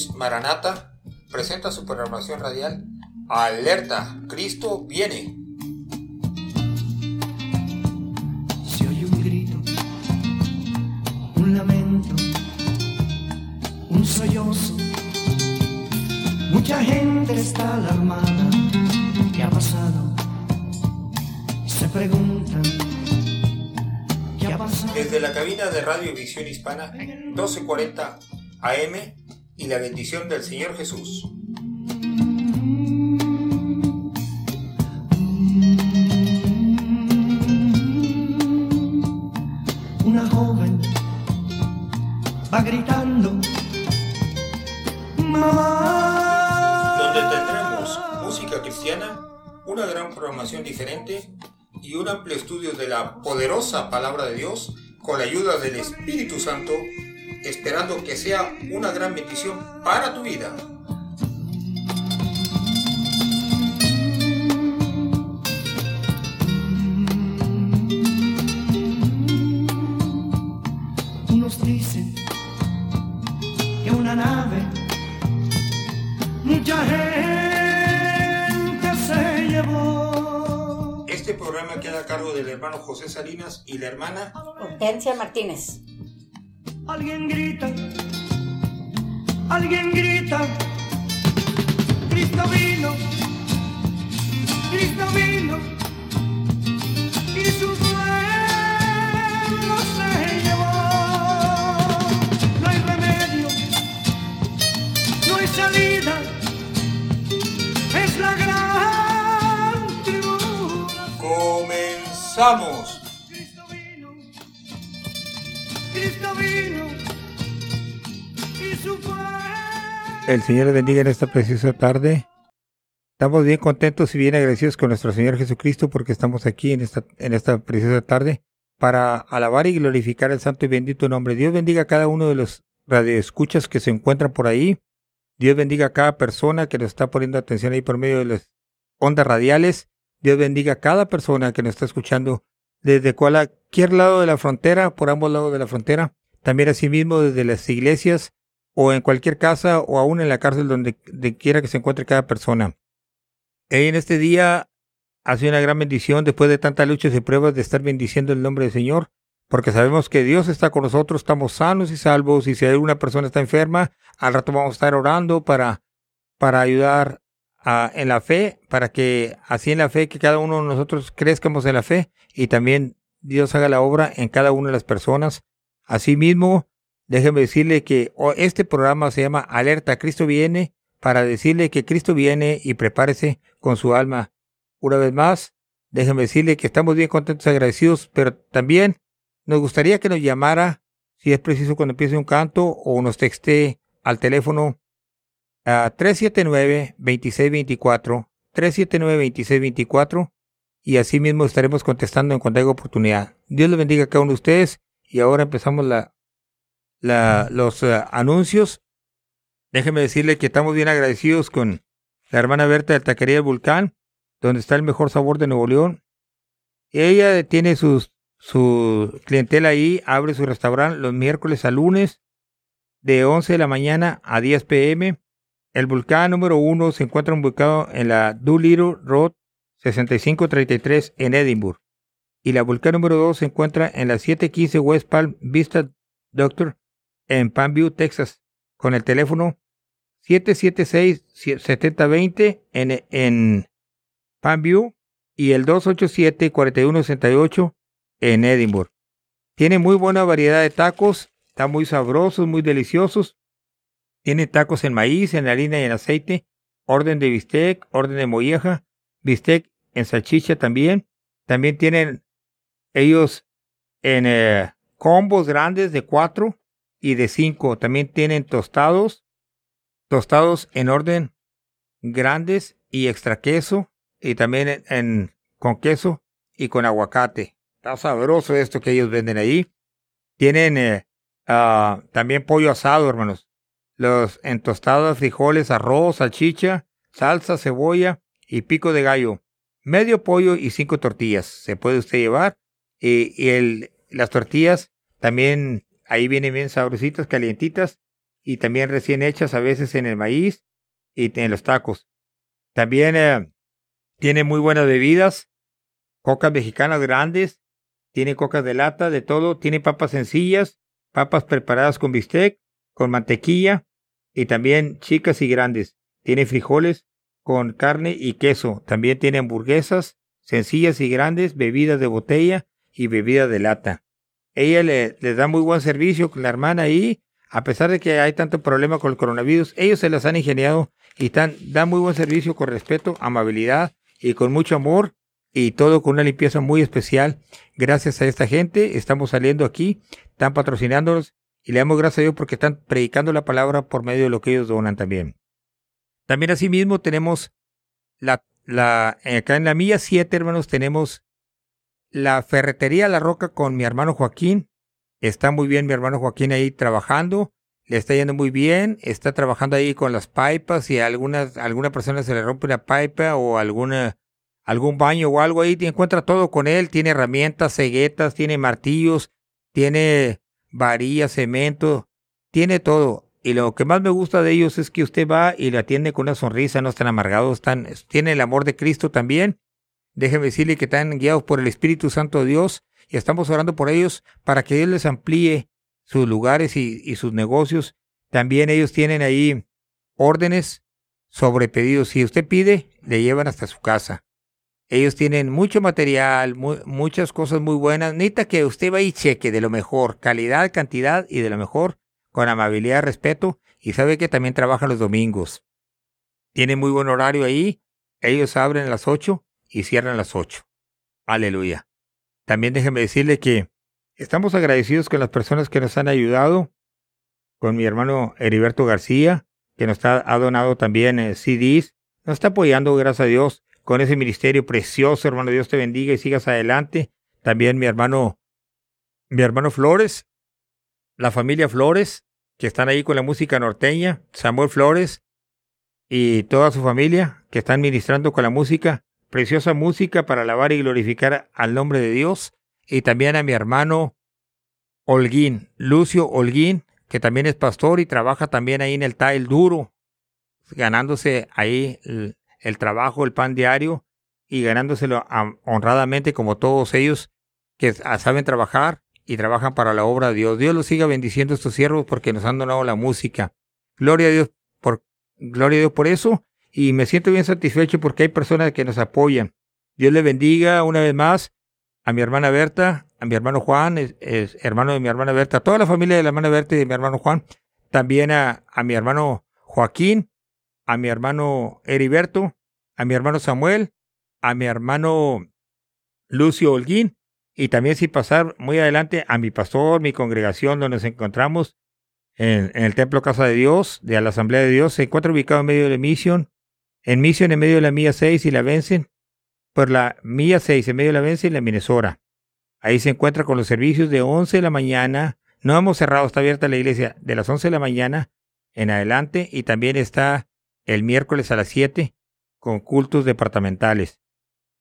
Ministerios Maranata presenta su programación radial Alerta, Cristo viene. Se oye un grito, un lamento, un sollozo. Mucha gente está alarmada. ¿Qué ha pasado? Se preguntan. ¿Qué ha pasado? Desde la cabina de Radio Visión Hispana 1240 AM y la bendición del Señor Jesús. Una joven va gritando. Mamá. donde tendremos música cristiana, una gran programación diferente y un amplio estudio de la poderosa palabra de Dios con la ayuda del Espíritu Santo, esperando que sea una gran bendición para tu vida. Unos dicen que una nave, mucha gente se llevó. Este programa queda a cargo del hermano José Salinas y la hermana Hortensia Martínez. Alguien grita, alguien grita, Cristo vino, Cristo vino, y su pueblo se llevó. No hay remedio, no hay salida, es la gran tribulación. Comenzamos. El Señor les bendiga en esta preciosa tarde. Estamos bien contentos y bien agradecidos con nuestro Señor Jesucristo porque estamos aquí en esta, en esta preciosa tarde para alabar y glorificar el santo y bendito nombre. Dios bendiga a cada uno de los radioescuchas que se encuentran por ahí. Dios bendiga a cada persona que nos está poniendo atención ahí por medio de las ondas radiales. Dios bendiga a cada persona que nos está escuchando desde cualquier lado de la frontera, por ambos lados de la frontera. También asimismo desde las iglesias o en cualquier casa o aún en la cárcel donde, quiera que se encuentre cada persona. En este día ha sido una gran bendición después de tantas luchas y pruebas de estar bendiciendo el nombre del Señor, porque sabemos que Dios está con nosotros, estamos sanos y salvos, y si alguna persona está enferma, al rato vamos a estar orando para, para ayudar en la fe, para que así en la fe, que cada uno de nosotros crezcamos en la fe y también Dios haga la obra en cada una de las personas. Asimismo, déjeme decirle que este programa se llama Alerta Cristo viene para decirle que Cristo viene y prepárese con su alma. Una vez más, déjeme decirle que estamos bien contentos y agradecidos, pero también nos gustaría que nos llamara, si es preciso cuando empiece un canto, o nos texte al teléfono a 379-2624, 379-2624, y así mismo estaremos contestando en cuanto haya oportunidad. Dios les bendiga a cada uno de ustedes, y ahora empezamos la, la, los eh, anuncios. Déjeme decirle que estamos bien agradecidos con la hermana Berta de Taquería del Volcán, donde está el mejor sabor de Nuevo León. Ella tiene sus, su clientela ahí, abre su restaurante los miércoles a lunes, de 11 de la mañana a 10 pm. El volcán número uno se encuentra ubicado en la Doolittle Road 6533 en Edinburgh. Y la volcán número 2 se encuentra en la 715 West Palm Vista Doctor en Palmview, Texas, con el teléfono 776-7020 en, en Palmview y el 287-4168 en Edinburgh. Tiene muy buena variedad de tacos, están muy sabrosos, muy deliciosos. Tiene tacos en maíz, en harina y en aceite, orden de bistec, orden de molleja, bistec en salchicha también. También tienen ellos en eh, combos grandes de cuatro y de cinco. También tienen tostados, tostados en orden grandes y extra queso y también en, con queso y con aguacate. Está sabroso esto que ellos venden ahí. Tienen eh, ah, también pollo asado, hermanos. Los en tostadas, frijoles, arroz, salchicha, salsa, cebolla y pico de gallo. Medio pollo y cinco tortillas. Se puede usted llevar. Y, el, las tortillas también ahí vienen bien sabrositas, calientitas. y también recién hechas a veces en el maíz y en los tacos. También eh, tiene muy buenas bebidas, cocas mexicanas grandes, tiene cocas de lata, de todo, tiene papas sencillas, papas preparadas con bistec, con mantequilla y también chicas y grandes. Tiene frijoles con carne y queso. También tiene hamburguesas sencillas y grandes, bebidas de botella y bebidas de lata. Ella le, les da muy buen servicio con la hermana ahí, a pesar de que hay tanto problema con el coronavirus, ellos se las han ingeniado y están, dan muy buen servicio con respeto, amabilidad y con mucho amor y todo con una limpieza muy especial. Gracias a esta gente estamos saliendo aquí, están patrocinándonos y le damos gracias a Dios porque están predicando la palabra por medio de lo que ellos donan también. También asimismo tenemos la, la, acá en la milla 7, hermanos, tenemos la ferretería La Roca con mi hermano Joaquín. Está muy bien mi hermano Joaquín ahí trabajando. Le está yendo muy bien. Está trabajando ahí con las pipas a algunas, alguna persona se le rompe una pipa o alguna, algún baño o algo ahí. Encuentra todo con él. Tiene herramientas, ceguetas, tiene martillos, tiene varillas, cemento, tiene todo. Y lo que más me gusta de ellos es que usted va y le atiende con una sonrisa, no están amargados, están, tiene el amor de Cristo también. Déjeme decirle que están guiados por el Espíritu Santo de Dios y estamos orando por ellos para que Dios les amplíe sus lugares y, y sus negocios. También ellos tienen ahí órdenes sobre pedidos. Si usted pide, le llevan hasta su casa. Ellos tienen mucho material, muchas cosas muy buenas. Necesita que usted vaya y cheque de lo mejor, calidad, cantidad y de lo mejor, con amabilidad, respeto. Y sabe que también trabajan los domingos. Tiene muy buen horario ahí. Ellos abren a las 8 y cierran a las 8. Aleluya. También déjeme decirle que estamos agradecidos con las personas que nos han ayudado. Con mi hermano Heriberto García, que nos ha donado también eh, CDs. Nos está apoyando, gracias a Dios con ese ministerio precioso, hermano. Dios te bendiga y sigas adelante. También mi hermano, mi hermano Flores, la familia Flores, que están ahí con la música norteña, Samuel Flores y toda su familia que están ministrando con la música, preciosa música para alabar y glorificar al nombre de Dios. Y también a mi hermano Holguín, Lucio Holguín, que también es pastor y trabaja también ahí en el Tail Duro, ganándose ahí el trabajo, el pan diario y ganándoselo honradamente como todos ellos que saben trabajar y trabajan para la obra de Dios. Dios los siga bendiciendo a estos siervos porque nos han donado la música. Gloria a Dios por, gloria a Dios por eso y me siento bien satisfecho porque hay personas que nos apoyan. Dios le bendiga una vez más a mi hermana Berta, a mi hermano Juan, es, hermano de mi hermana Berta, a toda la familia de la hermana Berta y de mi hermano Juan, también a, a mi hermano Joaquín, a mi hermano Heriberto, a mi hermano Samuel, a mi hermano Lucio Holguín, y también sin pasar muy adelante a mi pastor, mi congregación donde nos encontramos en, el Templo Casa de Dios, de la Asamblea de Dios, se encuentra ubicado en medio de la misión, en misión en medio de la mía 6 y la vencen, por la mía 6 en medio de la vencen y la Minnesota. Ahí se encuentra con los servicios de 11 de la mañana, no hemos cerrado, está abierta la iglesia de las 11 de la mañana en adelante y también está el miércoles a las 7 con cultos departamentales.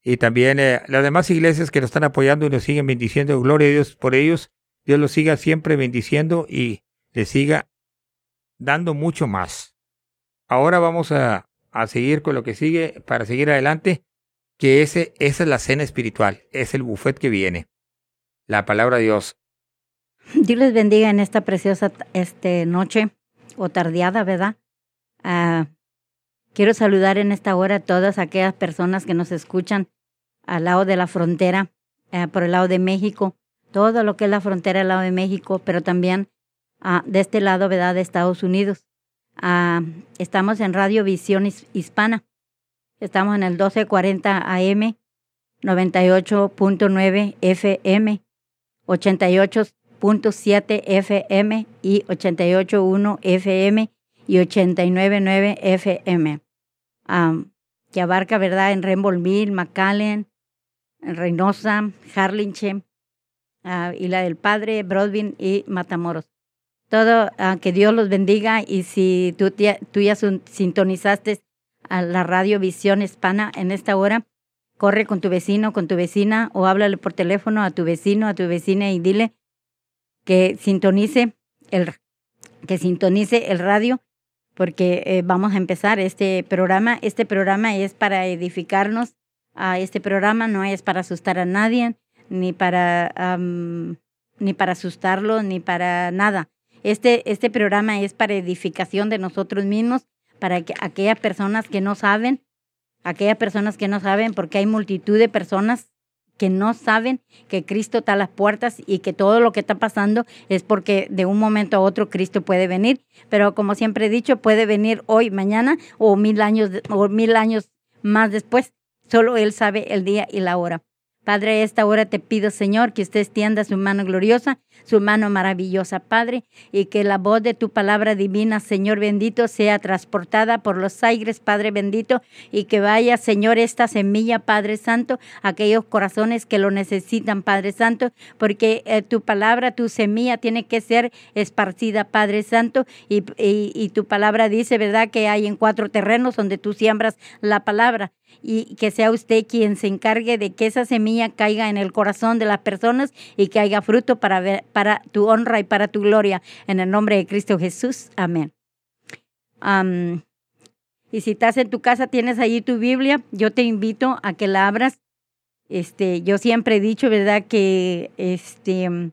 Y también eh, las demás iglesias que nos están apoyando y nos siguen bendiciendo, gloria a Dios por ellos. Dios los siga siempre bendiciendo y les siga dando mucho más. Ahora vamos a, a seguir con lo que sigue para seguir adelante, que ese, esa es la cena espiritual, es el buffet que viene. La palabra de Dios. Dios les bendiga en esta preciosa este, noche o tardeada, ¿verdad? Uh, quiero saludar en esta hora a todas aquellas personas que nos escuchan al lado de la frontera, uh, por el lado de México, todo lo que es la frontera al lado de México, pero también uh, de este lado, de Estados Unidos. estamos en Radio Visión Hispana. Estamos en el 1240 AM, 98.9 FM, 88.7 FM y 88.1 FM y 89.9 FM, que abarca, ¿verdad?, en Rainbowville, McAllen, Reynosa, Harlingen, uh, y la del Padre, Broadbin y Matamoros. Todo, uh, que Dios los bendiga y si tú, tú ya sintonizaste a la radio Visión Hispana en esta hora, corre con tu vecino, con tu vecina o háblale por teléfono a tu vecino, a tu vecina y dile que sintonice el, que sintonice el radio porque eh, vamos a empezar este programa. Este programa es para edificarnos. a este programa no es para asustar a nadie, ni para, ni para asustarlo, ni para nada. Este, este programa es para edificación de nosotros mismos, para que aquellas personas que no saben, aquellas personas que no saben, porque hay multitud de personas que no saben que Cristo está a las puertas y que todo lo que está pasando es porque de un momento a otro Cristo puede venir. Pero como siempre he dicho, puede venir hoy, mañana o mil años, o mil años más después. Solo Él sabe el día y la hora. Padre, esta hora te pido, Señor, que usted extienda su mano gloriosa, su mano maravillosa, Padre, y que la voz de tu palabra divina, Señor bendito, sea transportada por los aires, Padre bendito, y que vaya, Señor, esta semilla, Padre Santo, a aquellos corazones que lo necesitan, Padre Santo, porque eh, tu palabra, tu semilla tiene que ser esparcida, Padre Santo, y, y tu palabra dice, ¿verdad?, que hay en cuatro terrenos donde tú siembras la palabra y que sea usted quien se encargue de que esa semilla caiga en el corazón de las personas y que haya fruto para, ver, para tu honra y para tu gloria. En el nombre de Cristo Jesús. Amén. y si estás en tu casa, tienes allí tu Biblia, yo te invito a que la abras. Este, yo siempre he dicho, ¿verdad?, que, este,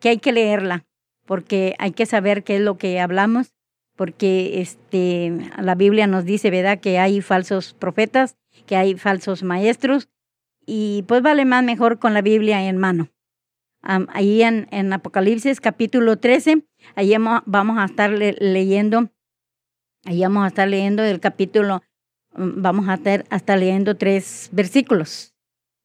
que hay que leerla, porque hay que saber qué es lo que hablamos porque este, la Biblia nos dice, ¿verdad?, que hay falsos profetas, que hay falsos maestros, y pues vale más mejor con la Biblia en mano. ahí en, Apocalipsis capítulo 13, ahí vamos a estar leyendo, ahí vamos a estar leyendo el capítulo, mm, vamos a estar leyendo tres versículos.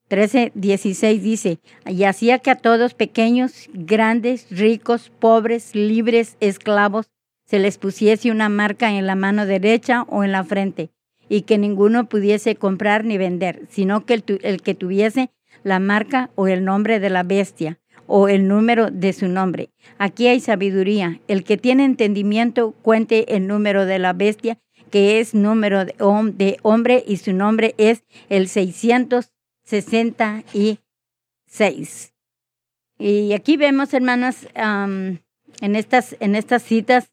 13, 16 dice, y hacía que a todos pequeños, grandes, ricos, pobres, libres, esclavos, se les pusiese una marca en la mano derecha o en la frente, y que ninguno pudiese comprar ni vender, sino que el, que tuviese la marca o el nombre de la bestia o el número de su nombre. Aquí hay sabiduría. El que tiene entendimiento cuente el número de la bestia, que es número de, hombre y su nombre es el 666. Y aquí vemos, hermanas, en, estas, en estas citas,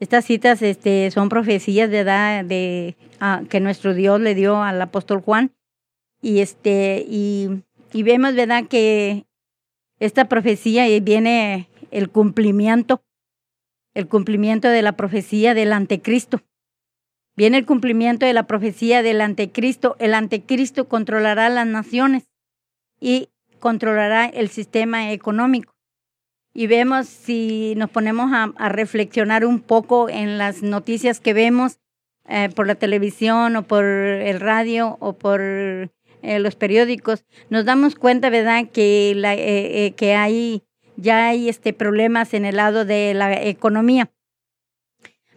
estas citas este, son profecías de edad de, ah, que nuestro Dios le dio al apóstol Juan. Y, este, y, vemos, ¿verdad?, que esta profecía viene el cumplimiento, el cumplimiento de la profecía del anticristo. Viene el cumplimiento de la profecía del anticristo. El anticristo controlará las naciones y controlará el sistema económico y vemos si nos ponemos a, reflexionar un poco en las noticias que vemos eh, por la televisión o por el radio o por eh, los periódicos, nos damos cuenta, ¿verdad?, que, eh, que hay, ya hay este, problemas en el lado de la economía.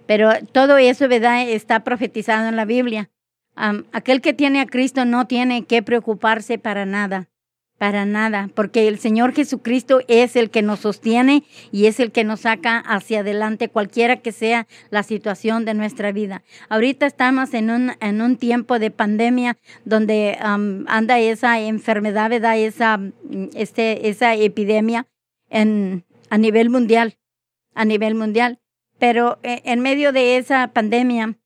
Pero todo eso, ¿verdad?, está profetizado en la Biblia. aquel que tiene a Cristo no tiene que preocuparse para nada. Para nada, porque el Señor Jesucristo es el que nos sostiene y es el que nos saca hacia adelante, cualquiera que sea la situación de nuestra vida. Ahorita estamos en un, en un tiempo de pandemia donde anda esa enfermedad. Esa, este, esa epidemia en, a nivel mundial, a nivel mundial. Pero eh, en medio de esa pandemia,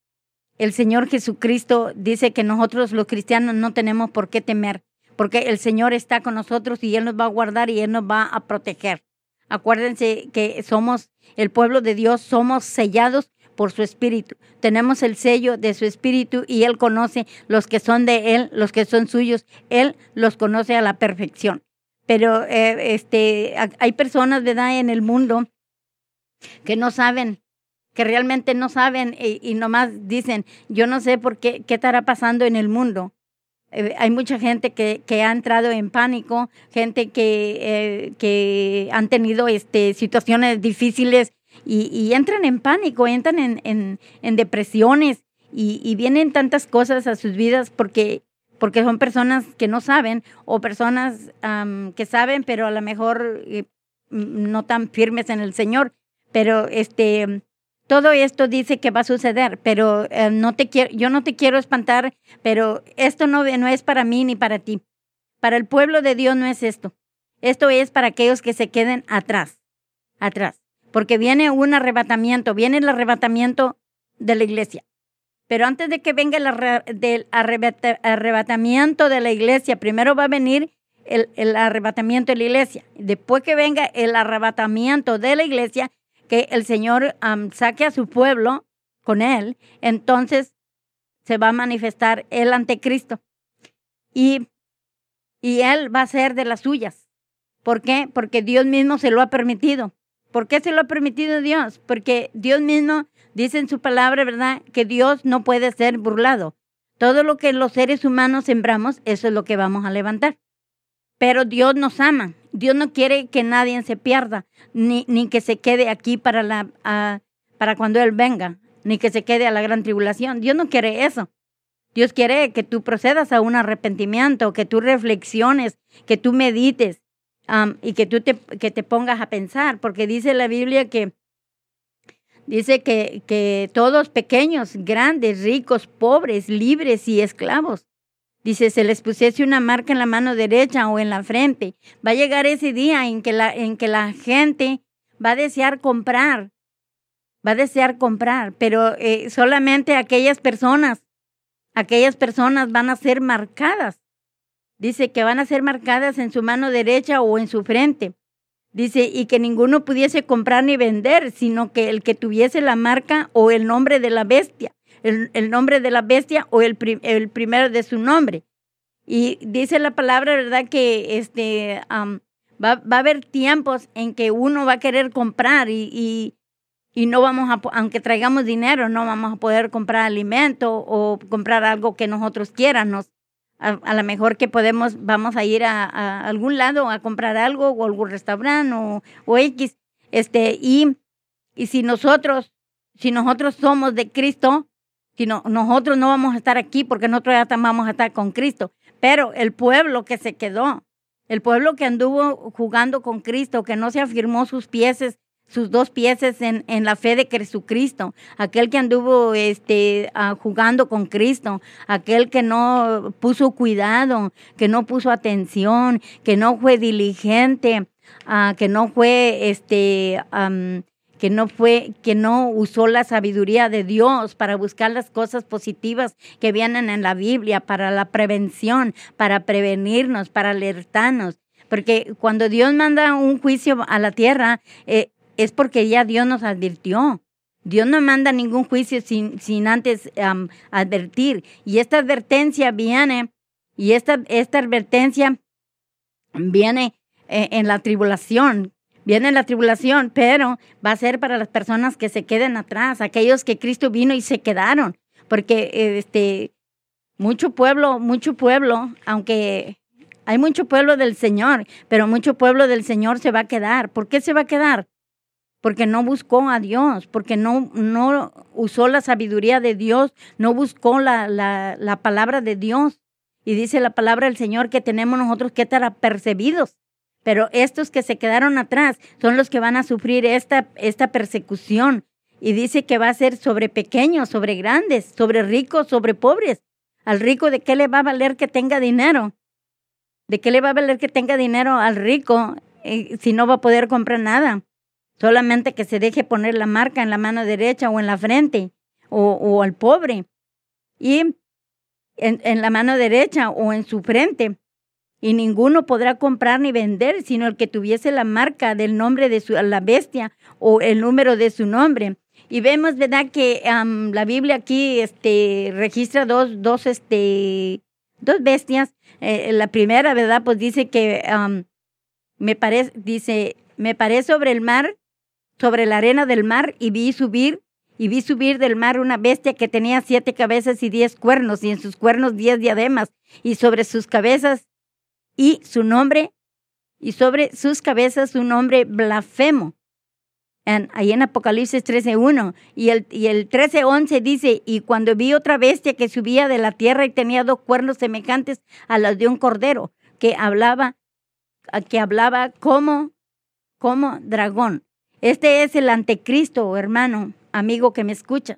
el Señor Jesucristo dice que nosotros los cristianos no tenemos por qué temer porque el Señor está con nosotros y Él nos va a guardar y Él nos va a proteger. Acuérdense que somos el pueblo de Dios, somos sellados por su espíritu. Tenemos el sello de su espíritu y Él conoce los que son de Él, los que son suyos. Él los conoce a la perfección. Pero eh, este, hay personas, ¿verdad?, en el mundo que no saben, que realmente no saben y, y nomás dicen, yo no sé por qué, qué estará pasando en el mundo. Eh, hay mucha gente que, que, ha entrado en pánico, gente que, eh, que han tenido este, situaciones difíciles y, y entran en pánico, entran en, en, en depresiones y, y, vienen tantas cosas a sus vidas porque, porque son personas que no saben o personas que saben, pero a lo mejor eh, no tan firmes en el Señor. Pero este, todo esto dice que va a suceder, pero eh, no te quiero, yo no te quiero espantar, pero esto no, no es para mí ni para ti. Para el pueblo de Dios no es esto. Esto es para aquellos que se queden atrás, atrás. porque viene un arrebatamiento, viene el arrebatamiento de la iglesia. Pero antes de que venga el arrebatamiento de la iglesia, primero va a venir el, arrebatamiento de la iglesia. Después que venga el arrebatamiento de la iglesia, que el Señor saque a su pueblo con él, entonces se va a manifestar el anticristo. Y, y él va a ser de las suyas. ¿Por qué? Porque Dios mismo se lo ha permitido. ¿Por qué se lo ha permitido Dios? Porque Dios mismo dice en su palabra, ¿verdad? Que Dios no puede ser burlado. Todo lo que los seres humanos sembramos, eso es lo que vamos a levantar. Pero Dios nos ama. Dios no quiere que nadie se pierda, ni, ni que se quede aquí para, la, para cuando Él venga, ni que se quede a la gran tribulación. Dios no quiere eso. Dios quiere que tú procedas a un arrepentimiento, que tú reflexiones, que tú medites y que tú te, que te pongas a pensar, porque dice la Biblia que dice que, que todos pequeños, grandes, ricos, pobres, libres y esclavos, Dice, se les pusiese una marca en la mano derecha o en la frente. Va a llegar ese día en que la, en que la gente va a desear comprar, va a desear comprar, pero eh, solamente aquellas personas, aquellas personas van a ser marcadas. Dice que van a ser marcadas en su mano derecha o en su frente. Dice, y que ninguno pudiese comprar ni vender, sino que el que tuviese la marca o el nombre de la bestia el, nombre de la bestia o el, el, primero de su nombre. Y dice la palabra, ¿verdad? Que este, va, va, a haber tiempos en que uno va a querer comprar y, y, no vamos a, aunque traigamos dinero, no vamos a poder comprar alimento o comprar algo que nosotros quieramos. A, a lo mejor que podemos, vamos a ir a, a, algún lado a comprar algo o algún restaurante o, o X. Este, y, y si nosotros, si nosotros somos de Cristo, sino nosotros no vamos a estar aquí porque nosotros ya vamos a estar con Cristo. Pero el pueblo que se quedó, el pueblo que anduvo jugando con Cristo, que no se afirmó sus pies, sus dos pies en, en la fe de Jesucristo, aquel que anduvo este, ah, jugando con Cristo, aquel que no puso cuidado, que no puso atención, que no fue diligente, uh, que no fue este, que no fue, que no usó la sabiduría de Dios para buscar las cosas positivas que vienen en la Biblia, para la prevención, para prevenirnos, para alertarnos. Porque cuando Dios manda un juicio a la tierra, eh, es porque ya Dios nos advirtió. Dios no manda ningún juicio sin, sin antes advertir. Y esta advertencia viene, y esta, esta advertencia viene eh, en la tribulación, Viene la tribulación, pero va a ser para las personas que se queden atrás, aquellos que Cristo vino y se quedaron, porque este mucho pueblo, mucho pueblo, aunque hay mucho pueblo del Señor, pero mucho pueblo del Señor se va a quedar. ¿Por qué se va a quedar? Porque no buscó a Dios, porque no, no usó la sabiduría de Dios, no buscó la, la, la palabra de Dios. Y dice la palabra del Señor que tenemos nosotros que estar apercebidos pero estos que se quedaron atrás son los que van a sufrir esta, esta persecución. Y dice que va a ser sobre pequeños, sobre grandes, sobre ricos, sobre pobres. Al rico, ¿de qué le va a valer que tenga dinero? ¿De qué le va a valer que tenga dinero al rico eh, si no va a poder comprar nada? Solamente que se deje poner la marca en la mano derecha o en la frente, o, al pobre. Y en la mano derecha o en su frente y ninguno podrá comprar ni vender, sino el que tuviese la marca del nombre de su, la bestia o el número de su nombre. Y vemos, ¿verdad?, que la Biblia aquí este, registra dos, dos, este, dos bestias. Eh, la primera, ¿verdad?, pues dice que me parece, dice, me paré sobre el mar, sobre la arena del mar, y vi subir, y vi subir del mar una bestia que tenía siete cabezas y diez cuernos, y en sus cuernos diez diademas, y sobre sus cabezas y su nombre, y sobre sus cabezas su nombre blasfemo. Ahí en Apocalipsis 13.1 y el, y el 13.11 dice, y cuando vi otra bestia que subía de la tierra y tenía dos cuernos semejantes a los de un cordero, que hablaba, que hablaba como, como dragón. Este es el anticristo, hermano, amigo que me escucha.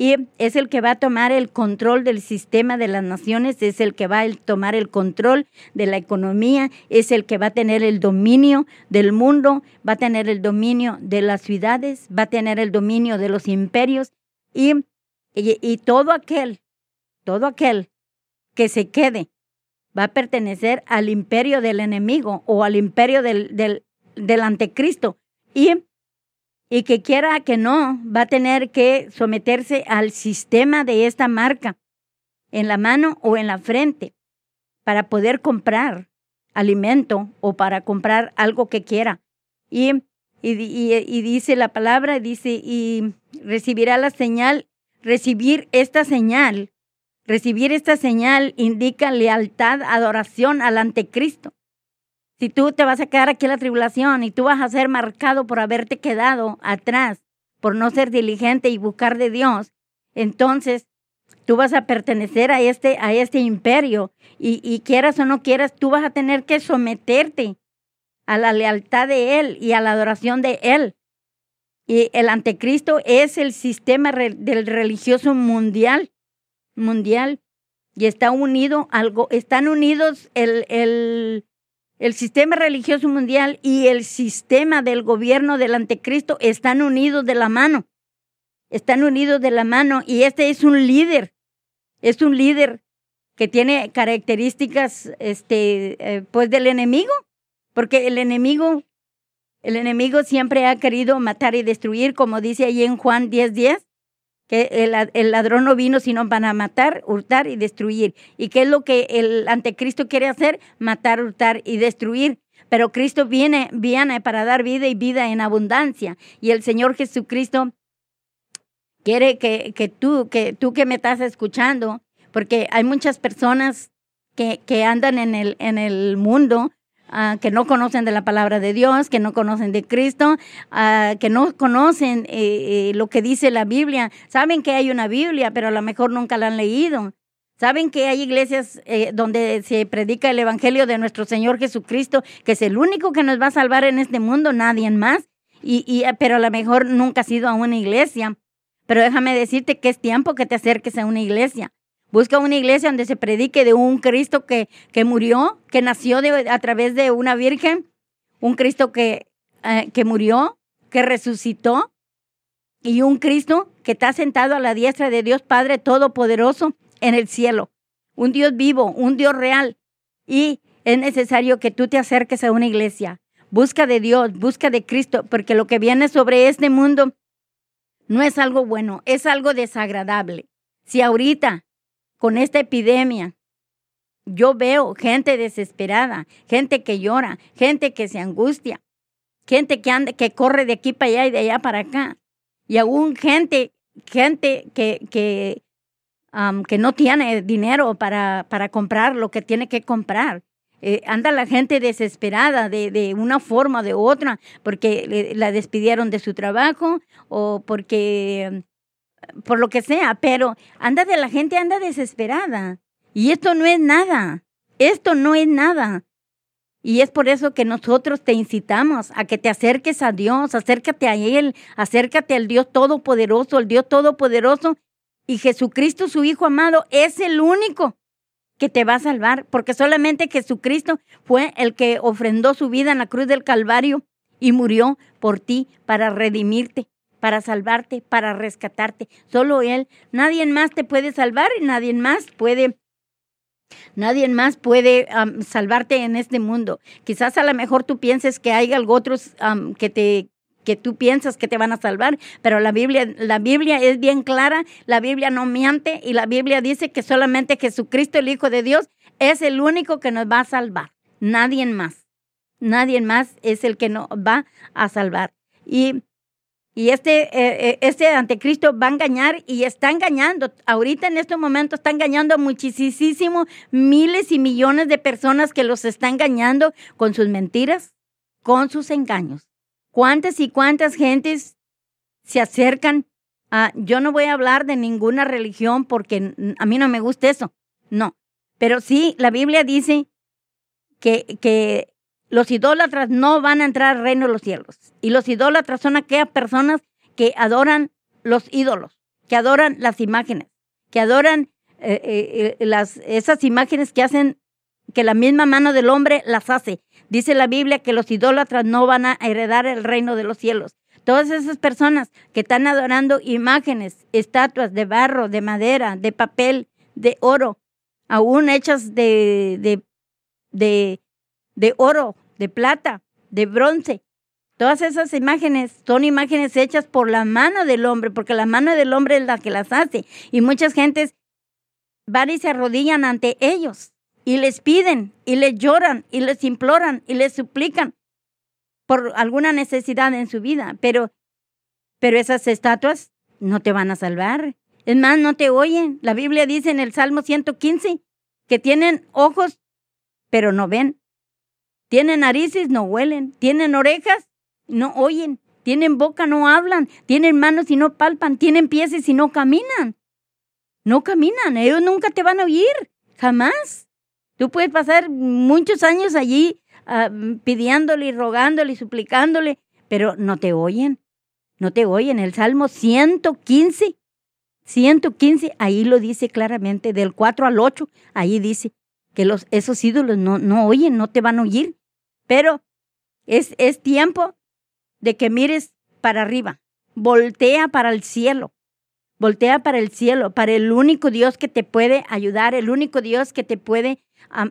Y es el que va a tomar el control del sistema de las naciones, es el que va a tomar el control de la economía, es el que va a tener el dominio del mundo, va a tener el dominio de las ciudades, va a tener el dominio de los imperios y, y, todo aquel, todo aquel que se quede va a pertenecer al imperio del enemigo o al imperio del, del, del anticristo. Y y que quiera que no, va a tener que someterse al sistema de esta marca en la mano o en la frente para poder comprar alimento o para comprar algo que quiera. Y, y, y, dice la palabra, dice, y recibirá la señal, recibir esta señal, recibir esta señal indica lealtad, adoración al anticristo. Si tú te vas a quedar aquí en la tribulación y tú vas a ser marcado por haberte quedado atrás, por no ser diligente y buscar de Dios, entonces tú vas a pertenecer a este, a este imperio y, quieras o no quieras, tú vas a tener que someterte a la lealtad de Él y a la adoración de Él. Y el anticristo es el sistema del religioso mundial, mundial, y está unido algo, están unidos el, el, el sistema religioso mundial y el sistema del gobierno del anticristo están unidos de la mano. Están unidos de la mano y este es un líder. Es un líder que tiene características este eh, pues del enemigo, porque el enemigo el enemigo siempre ha querido matar y destruir, como dice ahí en Juan 10:10 que el, ladrón no vino sino para matar, hurtar y destruir. ¿Y qué es lo que el anticristo quiere hacer? Matar, hurtar y destruir. Pero Cristo viene, viene para dar vida y vida en abundancia. Y el Señor Jesucristo quiere que, que tú, que tú que me estás escuchando, porque hay muchas personas que, que andan en el, en el mundo Ah, que no conocen de la palabra de Dios, que no conocen de Cristo, ah, que no conocen eh, eh, lo que dice la Biblia. Saben que hay una Biblia, pero a lo mejor nunca la han leído. Saben que hay iglesias eh, donde se predica el Evangelio de nuestro Señor Jesucristo, que es el único que nos va a salvar en este mundo, nadie más. Y, y, pero a lo mejor nunca has ido a una iglesia. Pero déjame decirte que es tiempo que te acerques a una iglesia. Busca una iglesia donde se predique de un Cristo que, que murió, que nació a través de una virgen, un Cristo que, eh, que murió, que resucitó, y un Cristo que está sentado a la diestra de Dios Padre Todopoderoso en el cielo. Un Dios vivo, un Dios real. Y es necesario que tú te acerques a una iglesia. Busca de Dios, busca de Cristo, porque lo que viene sobre este mundo no es algo bueno, es algo desagradable. Si ahorita con esta epidemia. Yo veo gente desesperada, gente que llora, gente que se angustia, gente que anda, que corre de aquí para allá y de allá para acá. Y aún gente, gente que, que, que no tiene dinero para, para comprar lo que tiene que comprar. Eh, anda la gente desesperada de, de, una forma o de otra porque la despidieron de su trabajo o porque por lo que sea, pero anda de la gente, anda desesperada. Y esto no es nada, esto no es nada. Y es por eso que nosotros te incitamos a que te acerques a Dios, acércate a Él, acércate al Dios Todopoderoso, el Dios Todopoderoso. Y Jesucristo, su Hijo amado, es el único que te va a salvar, porque solamente Jesucristo fue el que ofrendó su vida en la cruz del Calvario y murió por ti para redimirte para salvarte, para rescatarte. Solo Él. Nadie más te puede salvar y nadie más puede Nadie más puede salvarte en este mundo. Quizás a lo mejor tú pienses que hay algo otros que te que tú piensas que te van a salvar, pero la Biblia la Biblia es bien clara, la Biblia no miente y la Biblia dice que solamente Jesucristo el Hijo de Dios es el único que nos va a salvar. Nadie más. Nadie más es el que nos va a salvar. Y y este, eh, eh, este anticristo va a engañar y está engañando. Ahorita en este momento está engañando a muchísimo, miles y millones de personas que los está engañando con sus mentiras, con sus engaños. ¿Cuántas y cuántas gentes se acercan a, yo no voy a hablar de ninguna religión porque a mí no me gusta eso, no. Pero sí, la Biblia dice que, que los idólatras no van a entrar al reino de los cielos. Y los idólatras son aquellas personas que adoran los ídolos. que adoran las imágenes, que adoran eh, eh, eh, esas imágenes que hacen, que la misma mano del hombre las hace. Dice la Biblia que los idólatras no van a heredar el reino de los cielos. Todas esas personas que están adorando imágenes, estatuas de barro, de madera, de papel, de oro, aún hechas de, de, de, de oro, de plata, de bronce. Todas esas imágenes son imágenes hechas por la mano del hombre, porque la mano del hombre es la que las hace. Y muchas gentes van y se arrodillan ante ellos y les piden y les lloran y les imploran y les suplican por alguna necesidad en su vida, pero pero esas estatuas no te van a salvar. Es más, no te oyen. La Biblia dice en el Salmo 115 que tienen ojos, pero no ven. Tienen narices, no huelen. Tienen orejas, no oyen. Tienen boca, no hablan. Tienen manos y no palpan. Tienen pies y no caminan. No caminan. Ellos nunca te van a oír. Jamás. Tú puedes pasar muchos años allí uh, pidiéndole y rogándole y suplicándole, pero no te oyen. No te oyen. El Salmo 115, 115, ahí lo dice claramente, del 4 al 8, ahí dice que los, esos ídolos no, no oyen, no te van a oír. Pero es, es tiempo de que mires para arriba, voltea para el cielo, voltea para el cielo, para el único Dios que te puede ayudar, el único Dios que te puede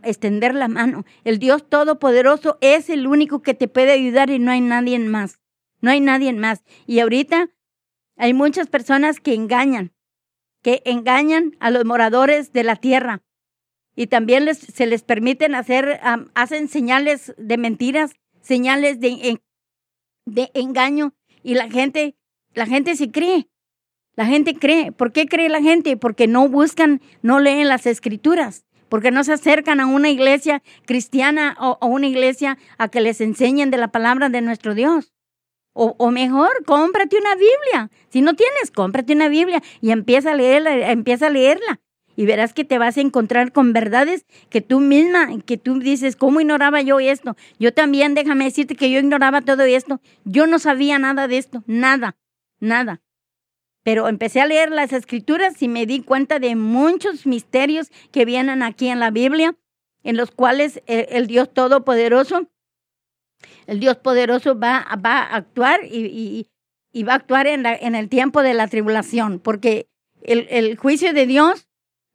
extender la mano. El Dios Todopoderoso es el único que te puede ayudar y no hay nadie más. No hay nadie más. Y ahorita hay muchas personas que engañan, que engañan a los moradores de la tierra. Y también les, se les permiten hacer, hacen señales de mentiras, señales de, de engaño. Y la gente, la gente sí cree. La gente cree. ¿Por qué cree la gente? Porque no buscan, no leen las escrituras porque no se acercan a una iglesia cristiana o a una iglesia a que les enseñen de la palabra de nuestro Dios. O, mejor, cómprate una Biblia. Si no tienes, cómprate una Biblia y empieza a leerla, empieza a leerla. Y verás que te vas a encontrar con verdades que tú misma, que tú dices, ¿cómo ignoraba yo esto? Yo también, déjame decirte que yo ignoraba todo esto. Yo no sabía nada de esto, nada, nada. Pero empecé a leer las escrituras y me di cuenta de muchos misterios que vienen aquí en la Biblia, en los cuales el, el Dios Todopoderoso el Dios poderoso va, va a actuar y, va a actuar en, el tiempo de la tribulación, porque el, juicio de Dios,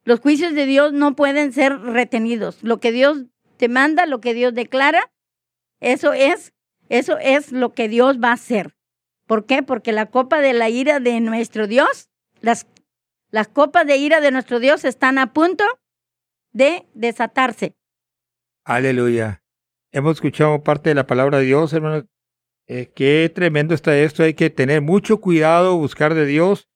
los juicios de Dios no pueden ser retenidos. Lo que Dios te manda, lo que Dios declara, eso es, eso es lo que Dios va a hacer. ¿Por qué? Porque la copa de la ira de nuestro Dios, las, las copas de ira de nuestro Dios están a punto de desatarse. Aleluya. Hemos escuchado parte de la palabra de Dios, hermano. Eh, qué tremendo está esto. Hay que tener mucho cuidado, buscar de Dios.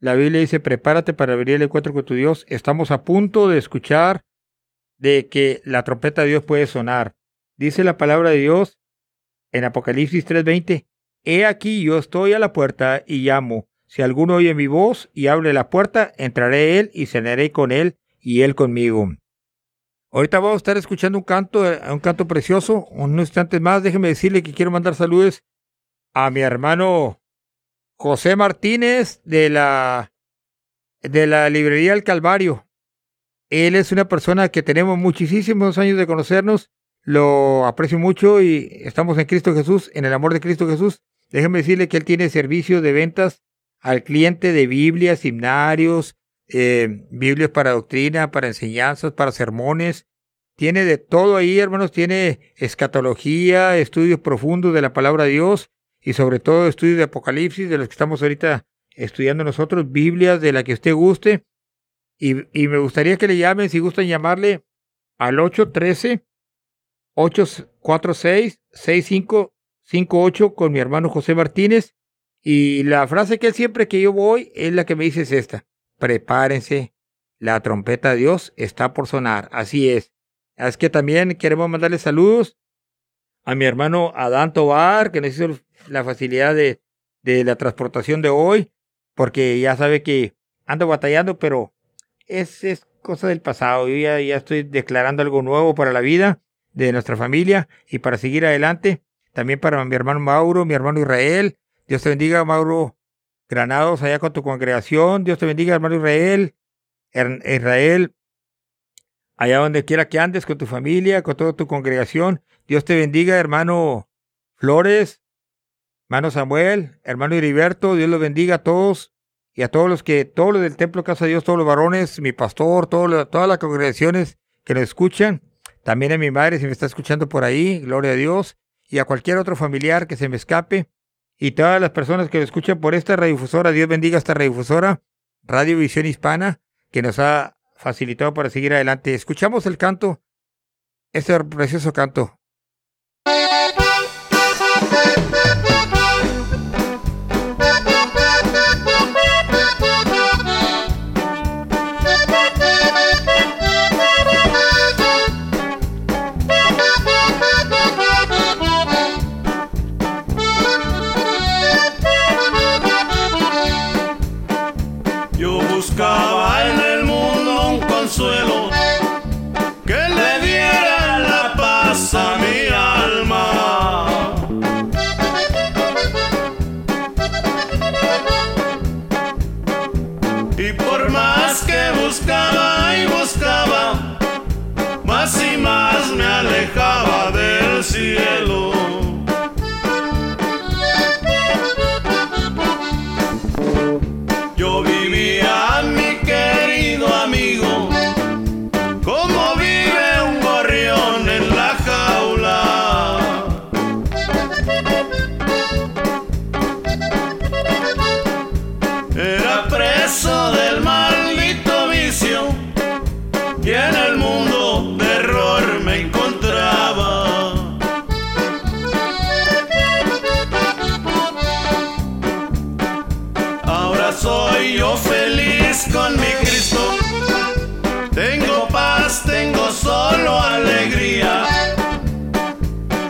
La Biblia dice, prepárate para abrir el encuentro con tu Dios. Estamos a punto de escuchar de que la trompeta de Dios puede sonar. Dice la palabra de Dios en Apocalipsis 3:20, He aquí yo estoy a la puerta y llamo. Si alguno oye mi voz y abre la puerta, entraré él y cenaré con él y él conmigo. Ahorita vamos a estar escuchando un canto, eh, un canto precioso. Unos instantes más, déjeme decirle que quiero mandar saludos a mi hermano José Martínez de la, de la librería El Calvario. Él es una persona que tenemos muchísimos años de conocernos. Lo aprecio mucho y estamos en Cristo Jesús, en el amor de Cristo Jesús. Déjeme decirle que él tiene servicio de ventas al cliente de Biblias, himnarios, eh, Biblias para doctrina, para enseñanzas, para sermones. Tiene de todo ahí, hermanos. Tiene escatología, estudios profundos de la palabra de Dios y sobre todo estudios de Apocalipsis, de los que estamos ahorita estudiando nosotros, Biblias de la que usted guste. Y, y me gustaría que le llamen, si gustan llamarle, al 813-846-6558 con mi hermano José Martínez. Y la frase que él siempre que yo voy es la que me dice es esta prepárense, la trompeta de Dios está por sonar, así es. Es que también queremos mandarle saludos a mi hermano Adán Tobar, que necesita la facilidad de, de la transportación de hoy, porque ya sabe que ando batallando, pero es, es cosa del pasado. Yo ya, ya estoy declarando algo nuevo para la vida de nuestra familia y para seguir adelante. También para mi hermano Mauro, mi hermano Israel. Dios te bendiga, Mauro. Granados, allá con tu congregación. Dios te bendiga, hermano Israel. Israel, allá donde quiera que andes, con tu familia, con toda tu congregación. Dios te bendiga, hermano Flores, hermano Samuel, hermano Heriberto. Dios los bendiga a todos y a todos los que, todos los del templo Casa de Dios, todos los varones, mi pastor, todas las congregaciones que nos escuchan. También a mi madre, si me está escuchando por ahí, gloria a Dios. Y a cualquier otro familiar que se me escape y todas las personas que lo escuchan por esta radiodifusora. Dios bendiga esta radiodifusora, Radio Visión Hispana, que nos ha facilitado para seguir adelante. Escuchamos el canto, este precioso canto. buscaba y buscaba, más y más me alejaba del cielo.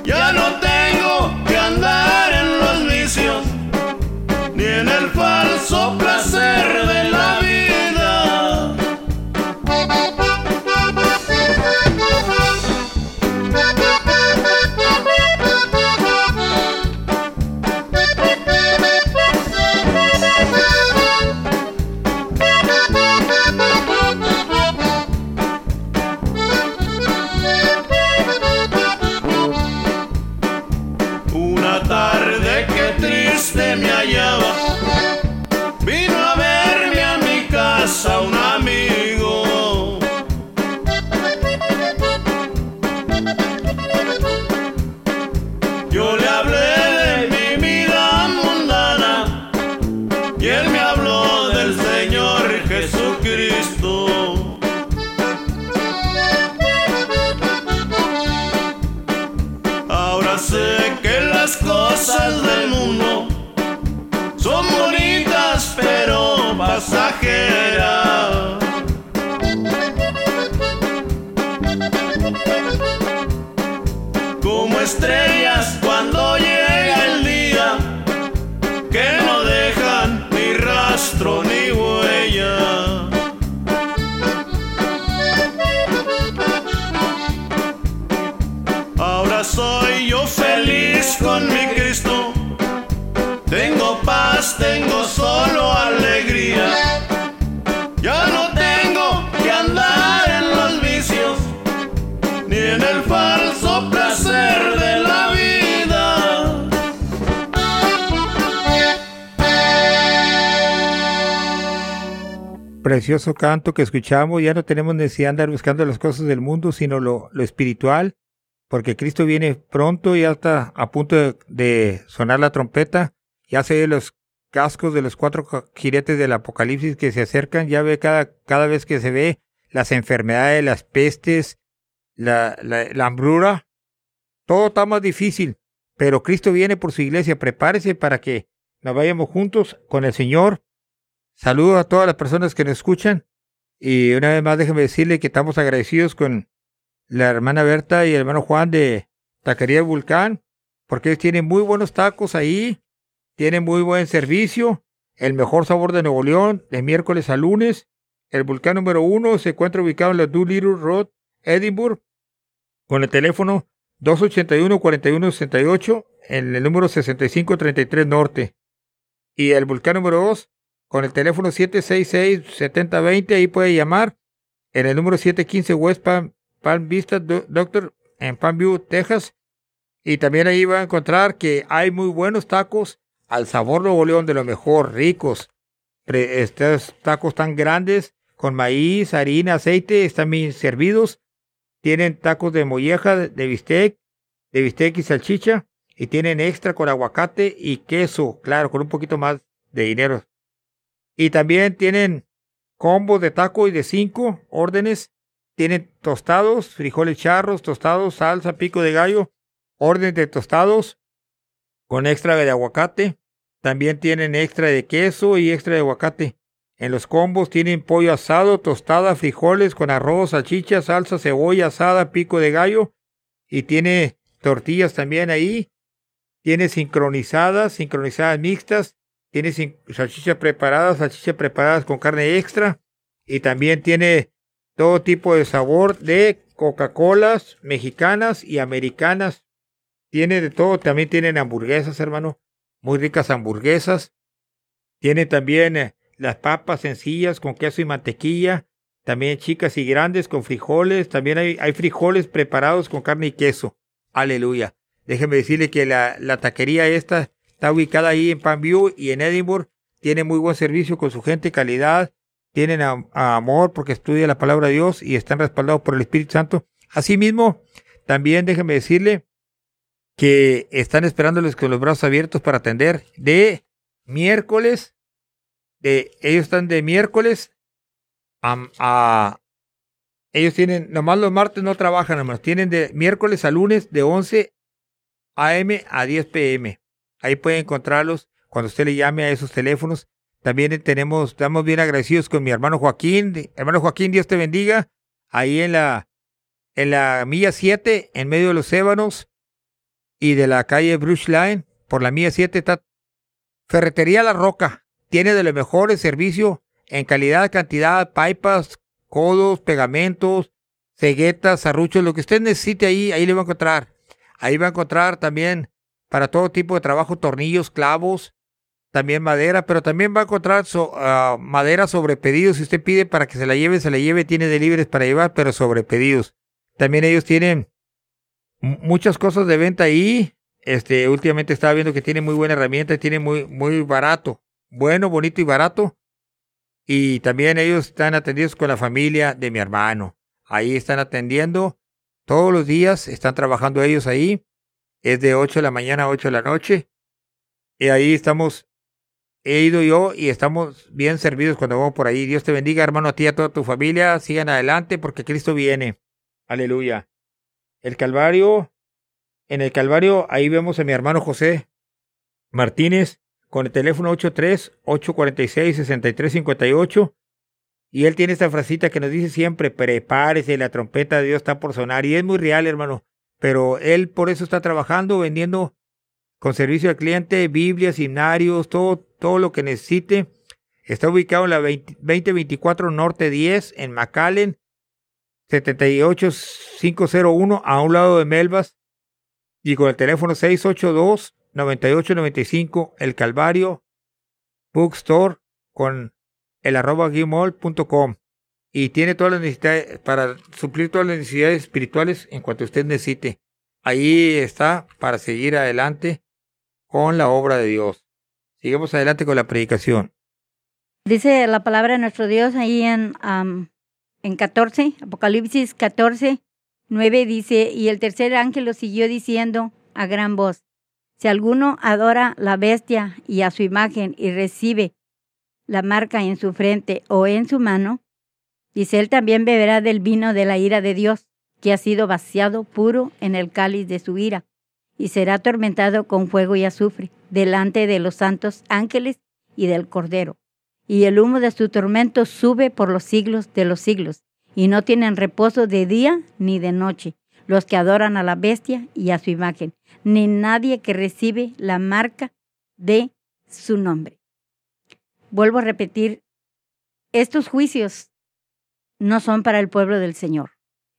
Ya no tengo que andar en los vicios, ni en el falso placer de la precioso canto que escuchamos, ya no tenemos necesidad de andar buscando las cosas del mundo, sino lo, espiritual, porque Cristo viene pronto, ya está a punto de, sonar la trompeta, ya se ve los cascos de los cuatro jiretes del Apocalipsis que se acercan, ya ve cada, cada vez que se ve las enfermedades, las pestes, la, la, la hambrura, todo está más difícil, pero Cristo viene por su iglesia, prepárese para que nos vayamos juntos con el Señor Saludos a todas las personas que nos escuchan. Y una vez más déjenme decirle que estamos agradecidos con la hermana Berta y el hermano Juan de Taquería Vulcán, porque ellos tienen muy buenos tacos ahí, tienen muy buen servicio, el mejor sabor de Nuevo León, de miércoles a lunes. El Vulcán número uno se encuentra ubicado en la Doolittle Road, Edinburgh, con el teléfono 281-4168 en el número 6533 Norte. Y el volcán número 2, con el teléfono 766-7020, ahí puede llamar. En el número 715 West Palm, Vista Doctor, en Palmview, Texas. Y también ahí va a encontrar que hay muy buenos tacos al sabor Nuevo León de lo mejor, ricos. Estos tacos tan grandes, con maíz, harina, aceite, están bien servidos. Tienen tacos de molleja, de bistec, de bistec y salchicha. Y tienen extra con aguacate y queso, claro, con un poquito más de dinero. Y también tienen combos de taco y de cinco órdenes. Tienen tostados, frijoles charros, tostados, salsa, pico de gallo, orden de tostados con extra de aguacate. También tienen extra de queso y extra de aguacate. En los combos tienen pollo asado, tostada, frijoles con arroz, salchicha, salsa, cebolla asada, pico de gallo. Y tiene tortillas también ahí. Tiene sincronizadas, sincronizadas mixtas. Tiene salchichas preparadas, salchichas preparadas con carne extra. Y también tiene todo tipo de sabor de Coca-Colas mexicanas y americanas. Tiene de todo. También tienen hamburguesas, hermano. Muy ricas hamburguesas. Tiene también eh, las papas sencillas con queso y mantequilla, también chicas y grandes con frijoles, también hay, frijoles preparados con carne y queso. Aleluya. Déjeme decirle que la, la taquería esta está ubicada ahí en Panview y en Edinburgh. Tiene muy buen servicio con su gente, calidad. Tienen amor porque estudia la palabra de Dios y están respaldados por el Espíritu Santo. Asimismo, también déjeme decirle que están esperándoles con los brazos abiertos para atender de miércoles de, ellos están de miércoles a, ellos tienen, nomás los martes no trabajan, nomás tienen de miércoles a lunes de 11 a.m. a 10 p.m. Ahí pueden encontrarlos cuando usted le llame a esos teléfonos. También tenemos, estamos bien agradecidos con mi hermano Joaquín. Hermano Joaquín, Dios te bendiga. Ahí en la, en la milla 7, en medio de los ébanos y de la calle Bruce Line, por la milla 7 está Ferretería La Roca tiene de los mejores servicios en calidad, cantidad, pipas, codos, pegamentos, ceguetas, serruchos, lo que usted necesite ahí, ahí le va a encontrar. Ahí va a encontrar también para todo tipo de trabajo, tornillos, clavos, también madera, pero también va a encontrar ah, madera sobre pedidos. Si usted pide para que se la lleve, se la lleve, tiene deliveries para llevar, pero sobre pedidos. También ellos tienen muchas cosas de venta ahí. Este, últimamente estaba viendo que tiene muy buena herramienta, tiene muy, muy barato bueno, bonito y barato. Y también ellos están atendidos con la familia de mi hermano. Ahí están atendiendo todos los días, están trabajando ellos ahí. Es de 8 de la mañana a 8 de la noche. Y ahí estamos, he ido yo y estamos bien servidos cuando vamos por ahí. Dios te bendiga, hermano, a ti y a toda tu familia. Sigan adelante porque Cristo viene. Aleluya. El Calvario, en el Calvario, ahí vemos a mi hermano José Martínez con el teléfono 83-846-6358. Y él tiene esta frasita que nos dice siempre, prepárese, la trompeta de Dios está por sonar. Y es muy real, hermano. Pero él por eso está trabajando, vendiendo con servicio al cliente, Biblias, himnarios, todo, todo lo que necesite. Está ubicado en la 2024 Norte 10 en McAllen, 78501 a un lado de Melbas. Y con el teléfono 682 9895 El Calvario Bookstore con el arroba gmail.com y tiene todas las necesidades para suplir todas las necesidades espirituales en cuanto usted necesite. Ahí está para seguir adelante con la obra de Dios. Sigamos adelante con la predicación. Dice la palabra de nuestro Dios ahí en, en 14, Apocalipsis 14, 9 dice, y el tercer ángel lo siguió diciendo a gran voz, si alguno adora la bestia y a su imagen y recibe la marca en su frente o en su mano, dice él también beberá del vino de la ira de Dios, que ha sido vaciado puro en el cáliz de su ira, y será atormentado con fuego y azufre, delante de los santos ángeles y del Cordero. Y el humo de su tormento sube por los siglos de los siglos, y no tienen reposo de día ni de noche, los que adoran a la bestia y a su imagen, ni nadie que recibe la marca de su nombre. Vuelvo a repetir, estos juicios no son para el pueblo del Señor.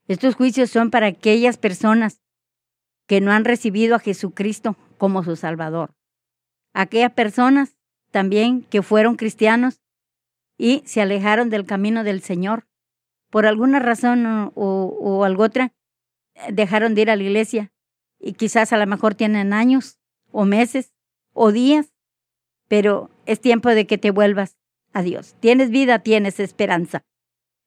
Estos juicios son para aquellas personas que no han recibido a Jesucristo como su Salvador. Aquellas personas también que fueron cristianos y se alejaron del camino del Señor. Por alguna razón o, o, algo otra, dejaron de ir a la iglesia y quizás a lo mejor tienen años o meses o días, pero es tiempo de que te vuelvas a Dios. Tienes vida, tienes esperanza.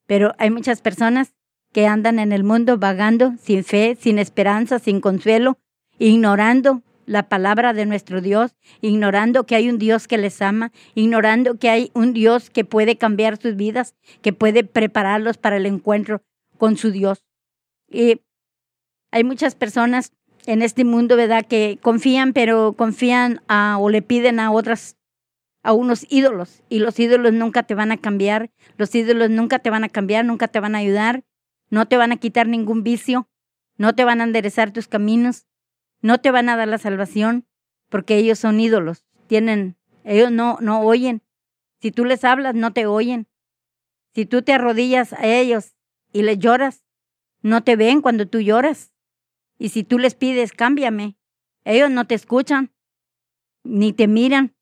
Pero hay muchas personas que andan en el mundo vagando sin fe, sin esperanza, sin consuelo, ignorando la palabra de nuestro Dios, ignorando que hay un Dios que les ama, ignorando que hay un Dios que puede cambiar sus vidas, que puede prepararlos para el encuentro con su Dios. Y hay muchas personas en este mundo, ¿verdad?, que confían, pero confían a, o le piden a otras, a unos ídolos, y los ídolos nunca te van a cambiar, los ídolos nunca te van a cambiar, nunca te van a ayudar, no te van a quitar ningún vicio, no te van a enderezar tus caminos, no te van a dar la salvación, porque ellos son ídolos, tienen, ellos no, no oyen. Si tú les hablas, no te oyen. Si tú te arrodillas a ellos y les lloras, no te ven cuando tú lloras. Y si tú les pides, cámbiame, ellos no te escuchan, ni te miran,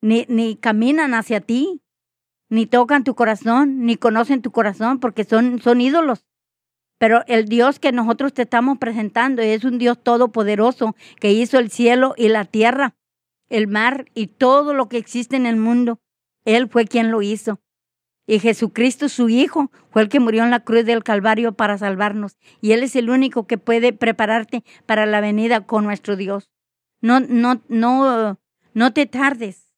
ni, ni caminan hacia ti, ni tocan tu corazón, ni conocen tu corazón, porque son, son ídolos. Pero el Dios que nosotros te estamos presentando es un Dios todopoderoso que hizo el cielo y la tierra, el mar y todo lo que existe en el mundo. Él fue quien lo hizo. Y Jesucristo, su Hijo, fue el que murió en la cruz del Calvario para salvarnos. Y Él es el único que puede prepararte para la venida con nuestro Dios. No, no, no, no te tardes.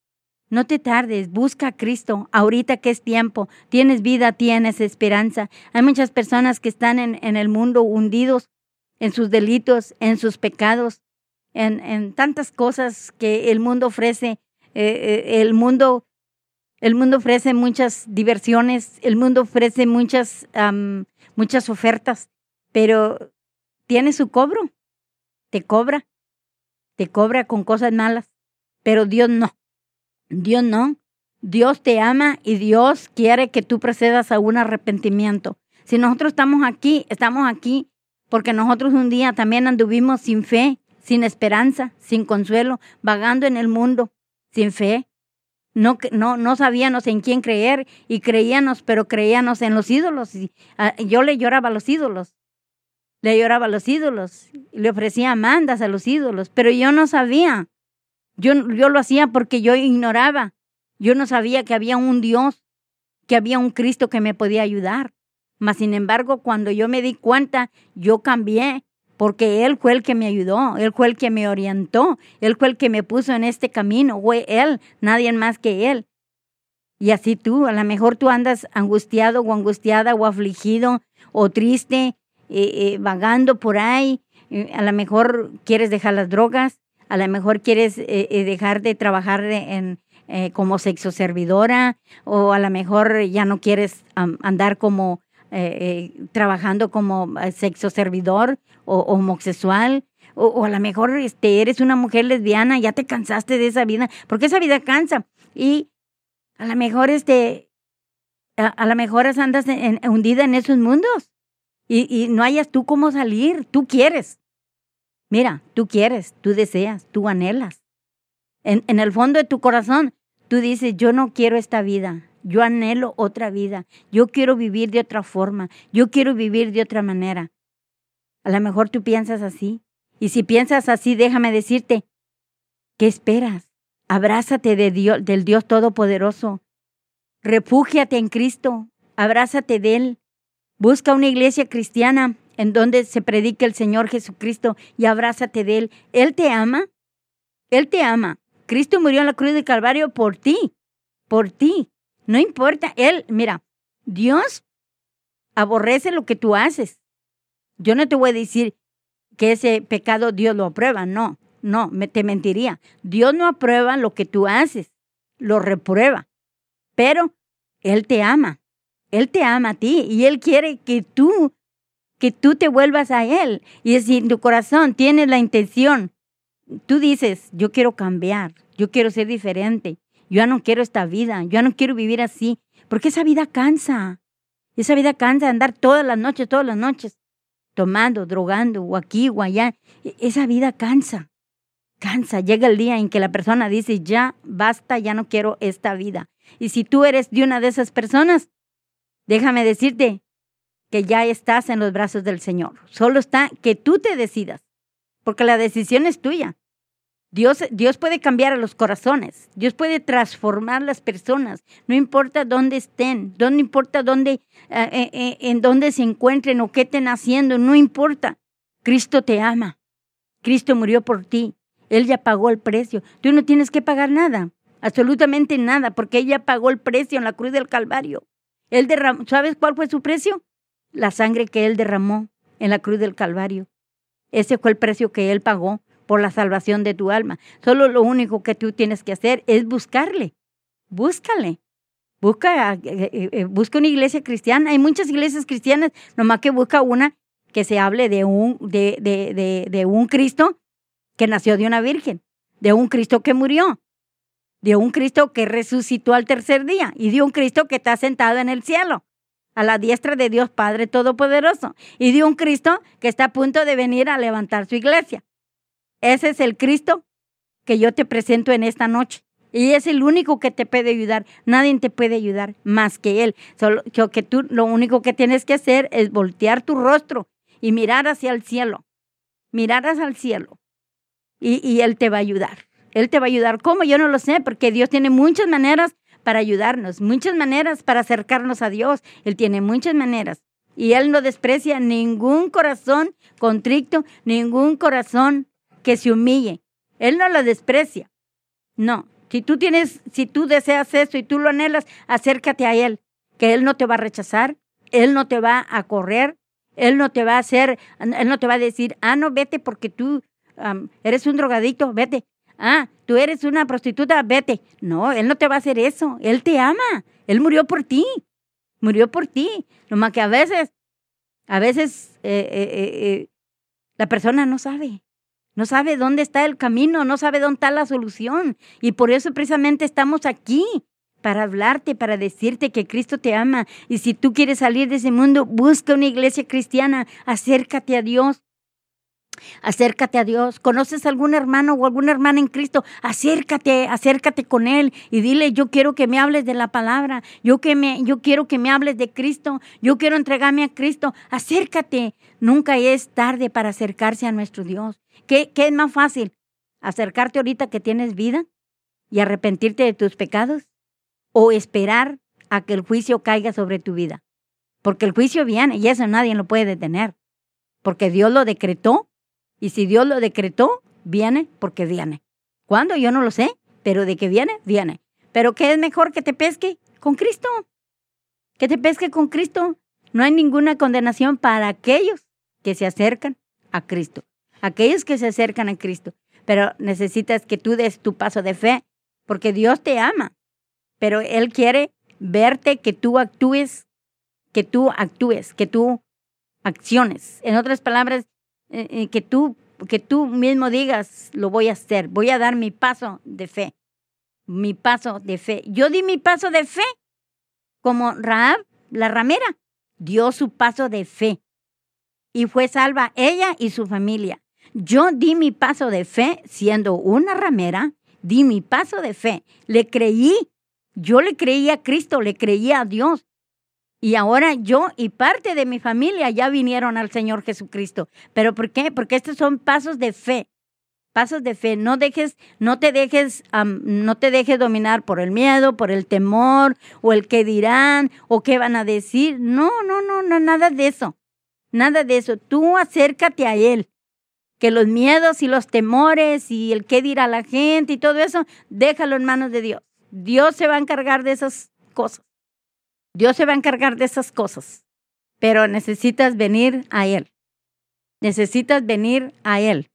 No te tardes, busca a Cristo ahorita que es tiempo. Tienes vida, tienes esperanza. Hay muchas personas que están en, el mundo hundidos en sus delitos, en sus pecados, en, en tantas cosas que el mundo ofrece. Eh, eh, el mundo el mundo ofrece muchas diversiones, el mundo ofrece muchas, muchas ofertas, pero tiene su cobro, te cobra, te cobra con cosas malas, pero Dios no. Dios no. Dios te ama y Dios quiere que tú procedas a un arrepentimiento. Si nosotros estamos aquí, estamos aquí porque nosotros un día también anduvimos sin fe, sin esperanza, sin consuelo, vagando en el mundo, sin fe. No, no, no sabíamos en quién creer y creíamos, pero creíamos en los ídolos. Ah, yo le lloraba a los ídolos. Le lloraba a los ídolos. Le ofrecía mandas a los ídolos, pero yo no sabía yo, yo lo hacía porque yo ignoraba. Yo no sabía que había un Dios, que había un Cristo que me podía ayudar. Mas, sin embargo, cuando yo me di cuenta, yo cambié, porque Él fue el que me ayudó, Él fue el que me orientó, Él fue el que me puso en este camino, fue Él, nadie más que Él. Y así tú, a lo mejor tú andas angustiado o angustiada o afligido o triste, eh, eh, vagando por ahí, eh, a lo mejor quieres dejar las drogas, a lo mejor quieres eh, eh, dejar de trabajar en, eh, como sexo servidora o a lo mejor ya no quieres andar como trabajando como sexo servidor o, homosexual. O, a lo mejor este, eres una mujer lesbiana, ya te cansaste de esa vida, porque esa vida cansa. Y a lo mejor este, a, lo mejor andas hundida en esos mundos y, y no hayas tú cómo salir, tú quieres. Mira, tú quieres, tú deseas, tú anhelas. En, en, el fondo de tu corazón, tú dices, yo no quiero esta vida, yo anhelo otra vida, yo quiero vivir de otra forma, yo quiero vivir de otra manera. A lo mejor tú piensas así. Y si piensas así, déjame decirte, ¿qué esperas? Abrázate de Dios, del Dios Todopoderoso. Refúgiate en Cristo, abrázate de Él. Busca una iglesia cristiana en donde se predica el Señor Jesucristo y abrázate de Él. Él te ama, Él te ama. Cristo murió en la cruz de Calvario por ti, por ti. No importa, Él, mira, Dios aborrece lo que tú haces. Yo no te voy a decir que ese pecado Dios lo aprueba, no, no, te mentiría. Dios no aprueba lo que tú haces, lo reprueba, pero Él te ama, Él te ama a ti y Él quiere que tú que tú te vuelvas a Él. Y si en tu corazón tienes la intención, tú dices, yo quiero cambiar, yo quiero ser diferente, yo ya no quiero esta vida, yo ya no quiero vivir así, porque esa vida cansa. Esa vida cansa de andar todas las noches, todas las noches, tomando, drogando, o aquí o allá. E, esa vida cansa. cansa, llega el día en que la persona dice, ya basta, ya no quiero esta vida. Y si tú eres de una de esas personas, déjame decirte que ya estás en los brazos del Señor. Solo está que tú te decidas, porque la decisión es tuya. Dios, Dios puede cambiar a los corazones, Dios puede transformar las personas, no importa dónde estén, no importa dónde, eh, eh, eh, en dónde se encuentren o qué estén haciendo, no importa. Cristo te ama, Cristo murió por ti, Él ya pagó el precio, tú no tienes que pagar nada, absolutamente nada, porque ella pagó el precio en la cruz del Calvario. Él derramó, ¿sabes cuál fue su precio? La sangre que Él derramó en la cruz del Calvario. Ese fue el precio que Él pagó por la salvación de tu alma. Solo lo único que tú tienes que hacer es buscarle. Búscale. Busca, eh, eh, eh, busca una iglesia cristiana. Hay muchas iglesias cristianas, nomás que busca una que se hable de un, de, de, de, de un Cristo que nació de una virgen, de un Cristo que murió, de un Cristo que resucitó al tercer día y de un Cristo que está sentado en el cielo, a la diestra de Dios Padre Todopoderoso, y de un Cristo que está a punto de venir a levantar su iglesia. Ese es el Cristo que yo te presento en esta noche. Y es el único que te puede ayudar. Nadie te puede ayudar más que Él. Solo que tú lo único que tienes que hacer es voltear tu rostro y mirar hacia el cielo. Mirar hacia el cielo. Y, y Él te va a ayudar. Él te va a ayudar. ¿Cómo? Yo no lo sé, porque Dios tiene muchas maneras para ayudarnos, muchas maneras para acercarnos a Dios. Él tiene muchas maneras. Y Él no desprecia ningún corazón contrito, ningún corazón que se humille. Él no lo desprecia. No. Si tú tienes, si tú deseas eso y tú lo anhelas, acércate a Él, que Él no te va a rechazar, Él no te va a correr, Él no te va a hacer, Él no te va a decir, ah, no, vete porque tú eres un drogadicto, vete. Ah, tú eres una prostituta, vete. No, Él no te va a hacer eso. Él te ama. Él murió por ti. Murió por ti. Nomás que a veces, a veces eh, eh, eh, la persona no sabe. No sabe dónde está el camino, no sabe dónde está la solución. Y por eso precisamente estamos aquí, para hablarte, para decirte que Cristo te ama. Y si tú quieres salir de ese mundo, busca una iglesia cristiana, acércate a Dios. Acércate a Dios. ¿Conoces algún hermano o alguna hermana en Cristo? Acércate, acércate con él y dile, yo quiero que me hables de la palabra. Yo, que me, yo quiero que me hables de Cristo. Yo quiero entregarme a Cristo. Acércate. Nunca es tarde para acercarse a nuestro Dios. ¿Qué, ¿Qué es más fácil? ¿Acercarte ahorita que tienes vida y arrepentirte de tus pecados? ¿O esperar a que el juicio caiga sobre tu vida? Porque el juicio viene y eso nadie lo puede detener. Porque Dios lo decretó y si Dios lo decretó, viene porque viene. ¿Cuándo? Yo no lo sé, pero de que viene, viene. Pero ¿qué es mejor que te pesque? Con Cristo. Que te pesque con Cristo. No hay ninguna condenación para aquellos que se acercan a Cristo aquellos que se acercan a Cristo. Pero necesitas que tú des tu paso de fe, porque Dios te ama, pero Él quiere verte que tú actúes, que tú actúes, que tú acciones. En otras palabras, eh, eh, que tú que tú mismo digas, lo voy a hacer, voy a dar mi paso de fe, mi paso de fe. Yo di mi paso de fe como Raab, la ramera, dio su paso de fe y fue salva ella y su familia. Yo di mi paso de fe siendo una ramera, di mi paso de fe, le creí, yo le creí a Cristo, le creí a Dios. Y ahora yo y parte de mi familia ya vinieron al Señor Jesucristo. ¿Pero por qué? Porque estos son pasos de fe. Pasos de fe. No dejes, no te dejes, no te dejes dominar por el miedo, por el temor, o el qué dirán, o qué van a decir. No, no, no, no, nada de eso. Nada de eso. Tú acércate a Él que los miedos y los temores y el qué dirá la gente y todo eso, déjalo en manos de Dios. Dios se va a encargar de esas cosas. Dios se va a encargar de esas cosas. Pero necesitas venir a Él. Necesitas venir a Él.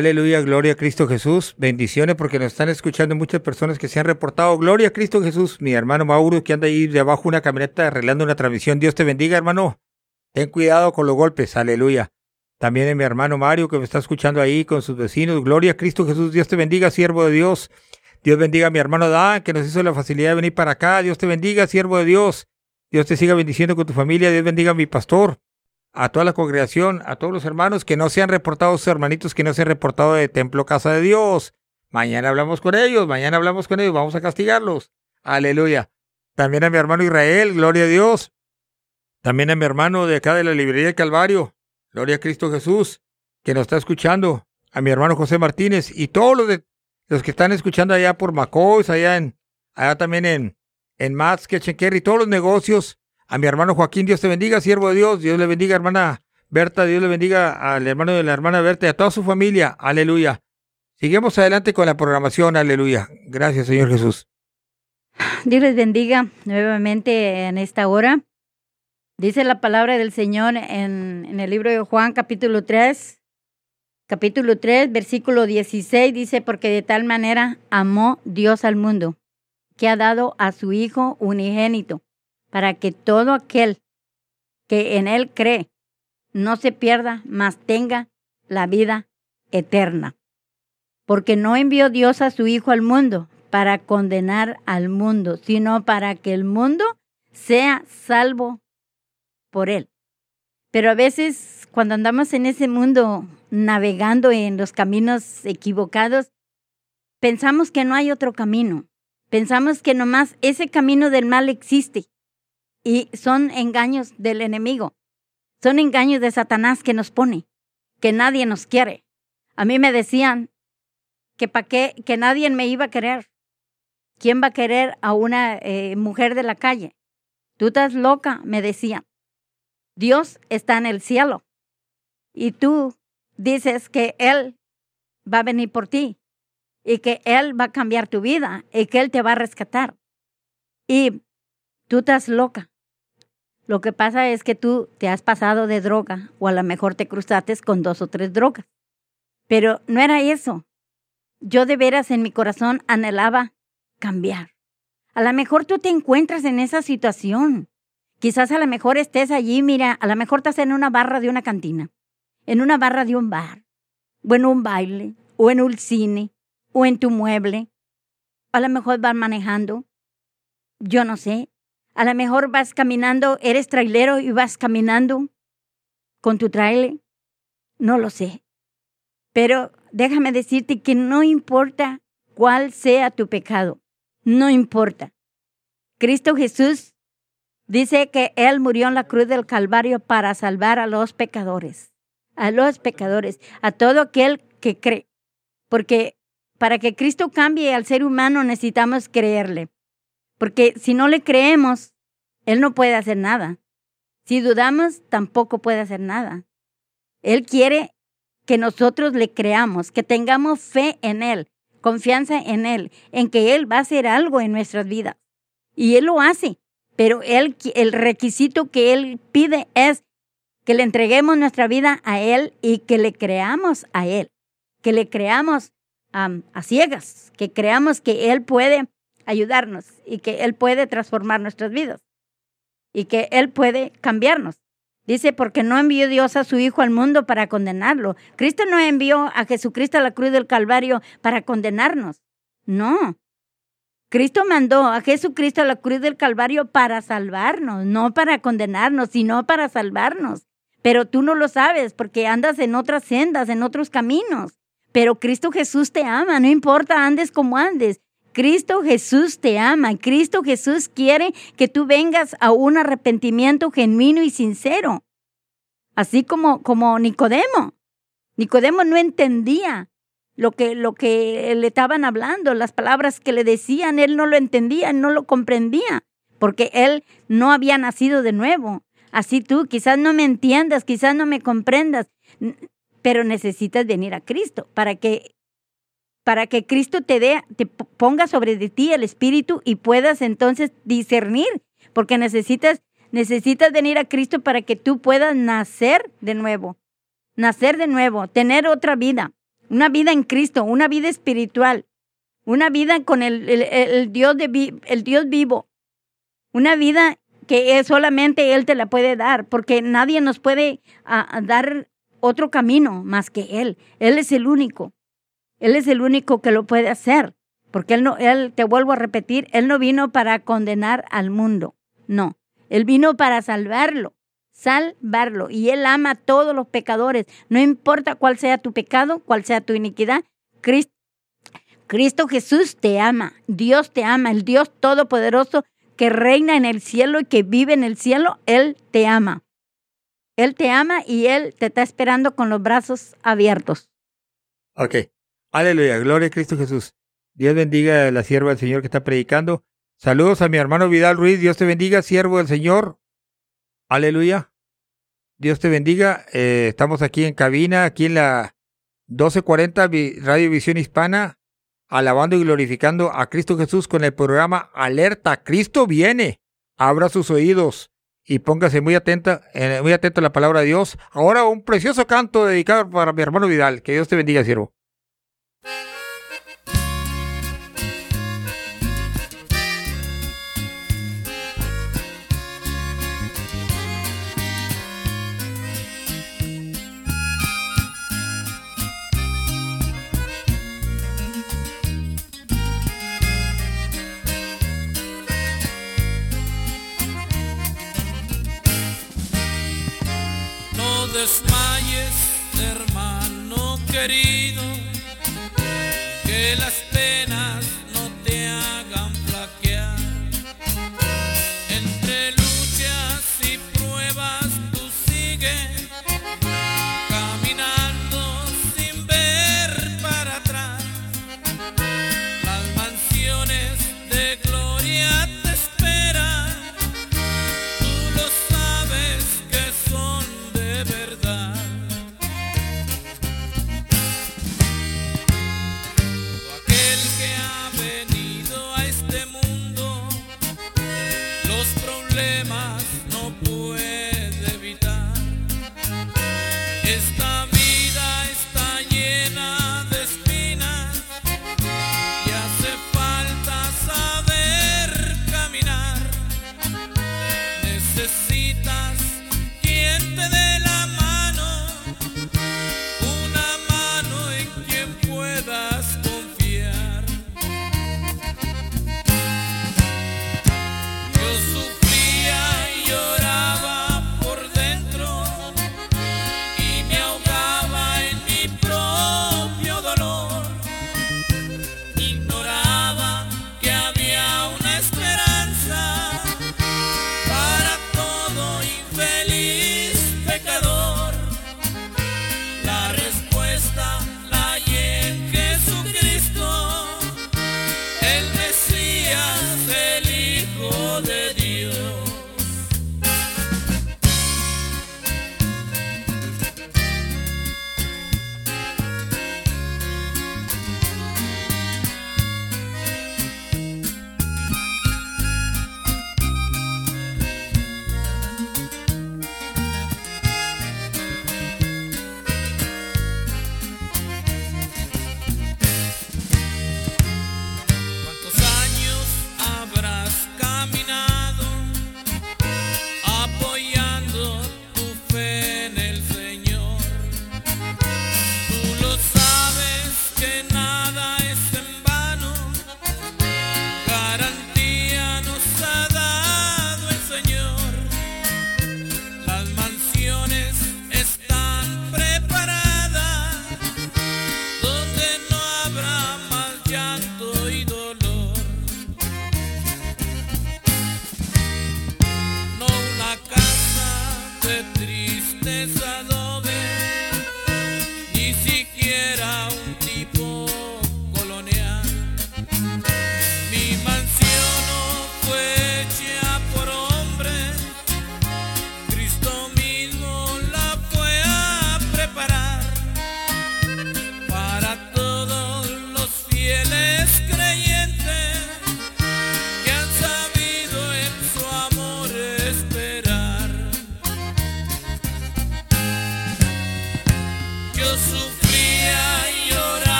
Aleluya, gloria a Cristo Jesús. Bendiciones porque nos están escuchando muchas personas que se han reportado. Gloria a Cristo Jesús. Mi hermano Mauro que anda ahí debajo de una camioneta arreglando una transmisión. Dios te bendiga, hermano. Ten cuidado con los golpes. Aleluya. También es mi hermano Mario que me está escuchando ahí con sus vecinos. Gloria a Cristo Jesús. Dios te bendiga, siervo de Dios. Dios bendiga a mi hermano Dan que nos hizo la facilidad de venir para acá. Dios te bendiga, siervo de Dios. Dios te siga bendiciendo con tu familia. Dios bendiga a mi pastor a toda la congregación, a todos los hermanos que no se han reportado, sus hermanitos que no se han reportado de templo casa de Dios. Mañana hablamos con ellos, mañana hablamos con ellos, vamos a castigarlos. Aleluya. También a mi hermano Israel, gloria a Dios. También a mi hermano de acá de la librería del Calvario, gloria a Cristo Jesús, que nos está escuchando. A mi hermano José Martínez y todos los, de, los que están escuchando allá por Macois, allá en, allá también en, en Mats, todos los negocios a mi hermano Joaquín, Dios te bendiga, siervo de Dios, Dios le bendiga, hermana Berta, Dios le bendiga al hermano de la hermana Berta y a toda su familia, aleluya. Seguimos adelante con la programación, aleluya. Gracias, Señor Jesús. Dios les bendiga nuevamente en esta hora. Dice la palabra del Señor en, en el libro de Juan, capítulo 3, capítulo 3, versículo 16, dice, porque de tal manera amó Dios al mundo, que ha dado a su Hijo unigénito, para que todo aquel que en Él cree no se pierda, mas tenga la vida eterna. Porque no envió Dios a su Hijo al mundo para condenar al mundo, sino para que el mundo sea salvo por Él. Pero a veces cuando andamos en ese mundo navegando en los caminos equivocados, pensamos que no hay otro camino. Pensamos que nomás ese camino del mal existe. Y son engaños del enemigo. Son engaños de Satanás que nos pone, que nadie nos quiere. A mí me decían que para qué, que nadie me iba a querer. ¿Quién va a querer a una eh, mujer de la calle? Tú estás loca, me decían. Dios está en el cielo. Y tú dices que Él va a venir por ti y que Él va a cambiar tu vida y que Él te va a rescatar. Y tú estás loca. Lo que pasa es que tú te has pasado de droga o a lo mejor te cruzaste con dos o tres drogas. Pero no era eso. Yo de veras en mi corazón anhelaba cambiar. A lo mejor tú te encuentras en esa situación. Quizás a lo mejor estés allí, mira, a lo mejor estás en una barra de una cantina, en una barra de un bar, o en un baile, o en un cine, o en tu mueble. A lo mejor vas manejando. Yo no sé. A lo mejor vas caminando, eres trailero y vas caminando con tu trailer. No lo sé. Pero déjame decirte que no importa cuál sea tu pecado. No importa. Cristo Jesús dice que Él murió en la cruz del Calvario para salvar a los pecadores, a los pecadores, a todo aquel que cree. Porque para que Cristo cambie al ser humano necesitamos creerle. Porque si no le creemos, Él no puede hacer nada. Si dudamos, tampoco puede hacer nada. Él quiere que nosotros le creamos, que tengamos fe en Él, confianza en Él, en que Él va a hacer algo en nuestras vidas. Y Él lo hace, pero el requisito que Él pide es que le entreguemos nuestra vida a Él y que le creamos a Él, que le creamos a ciegas, que creamos que Él puede ayudarnos y que Él puede transformar nuestras vidas y que Él puede cambiarnos. Dice, porque no envió Dios a su Hijo al mundo para condenarlo. Cristo no envió a Jesucristo a la cruz del Calvario para condenarnos. No. Cristo mandó a Jesucristo a la cruz del Calvario para salvarnos, no para condenarnos, sino para salvarnos. Pero tú no lo sabes porque andas en otras sendas, en otros caminos. Pero Cristo Jesús te ama, no importa andes como andes. Cristo Jesús te ama. Cristo Jesús quiere que tú vengas a un arrepentimiento genuino y sincero. Así como, como Nicodemo. Nicodemo no entendía lo que, lo que le estaban hablando, las palabras que le decían, él no lo entendía, no lo comprendía, porque él no había nacido de nuevo. Así tú, quizás no me entiendas, quizás no me comprendas, pero necesitas venir a Cristo para que para que Cristo te dé, te ponga sobre de ti el Espíritu y puedas entonces discernir, porque necesitas, necesitas venir a Cristo para que tú puedas nacer de nuevo, nacer de nuevo, tener otra vida, una vida en Cristo, una vida espiritual, una vida con el, el, Dios, de, el Dios vivo, una vida que solamente Él te la puede dar, porque nadie nos puede dar otro camino más que Él. Él es el único. Él es el único que lo puede hacer, porque él no, él, te vuelvo a repetir, él no vino para condenar al mundo, no, él vino para salvarlo, salvarlo, y él ama a todos los pecadores, no importa cuál sea tu pecado, cuál sea tu iniquidad, Cristo, Cristo Jesús te ama, Dios te ama, el Dios todopoderoso que reina en el cielo y que vive en el cielo, él te ama. Él te ama y él te está esperando con los brazos abiertos. Ok. Aleluya, gloria a Cristo Jesús. Dios bendiga a la sierva del Señor que está predicando. Saludos a mi hermano Vidal Ruiz. Dios te bendiga, siervo del Señor. Aleluya. Dios te bendiga. Eh, estamos aquí en cabina, aquí en la 1240 Radio Visión Hispana, alabando y glorificando a Cristo Jesús con el programa Alerta. Cristo viene. Abra sus oídos y póngase muy atenta, eh, muy atento a la palabra de Dios. Ahora un precioso canto dedicado para mi hermano Vidal. Que Dios te bendiga, siervo. No desmayes, hermano querido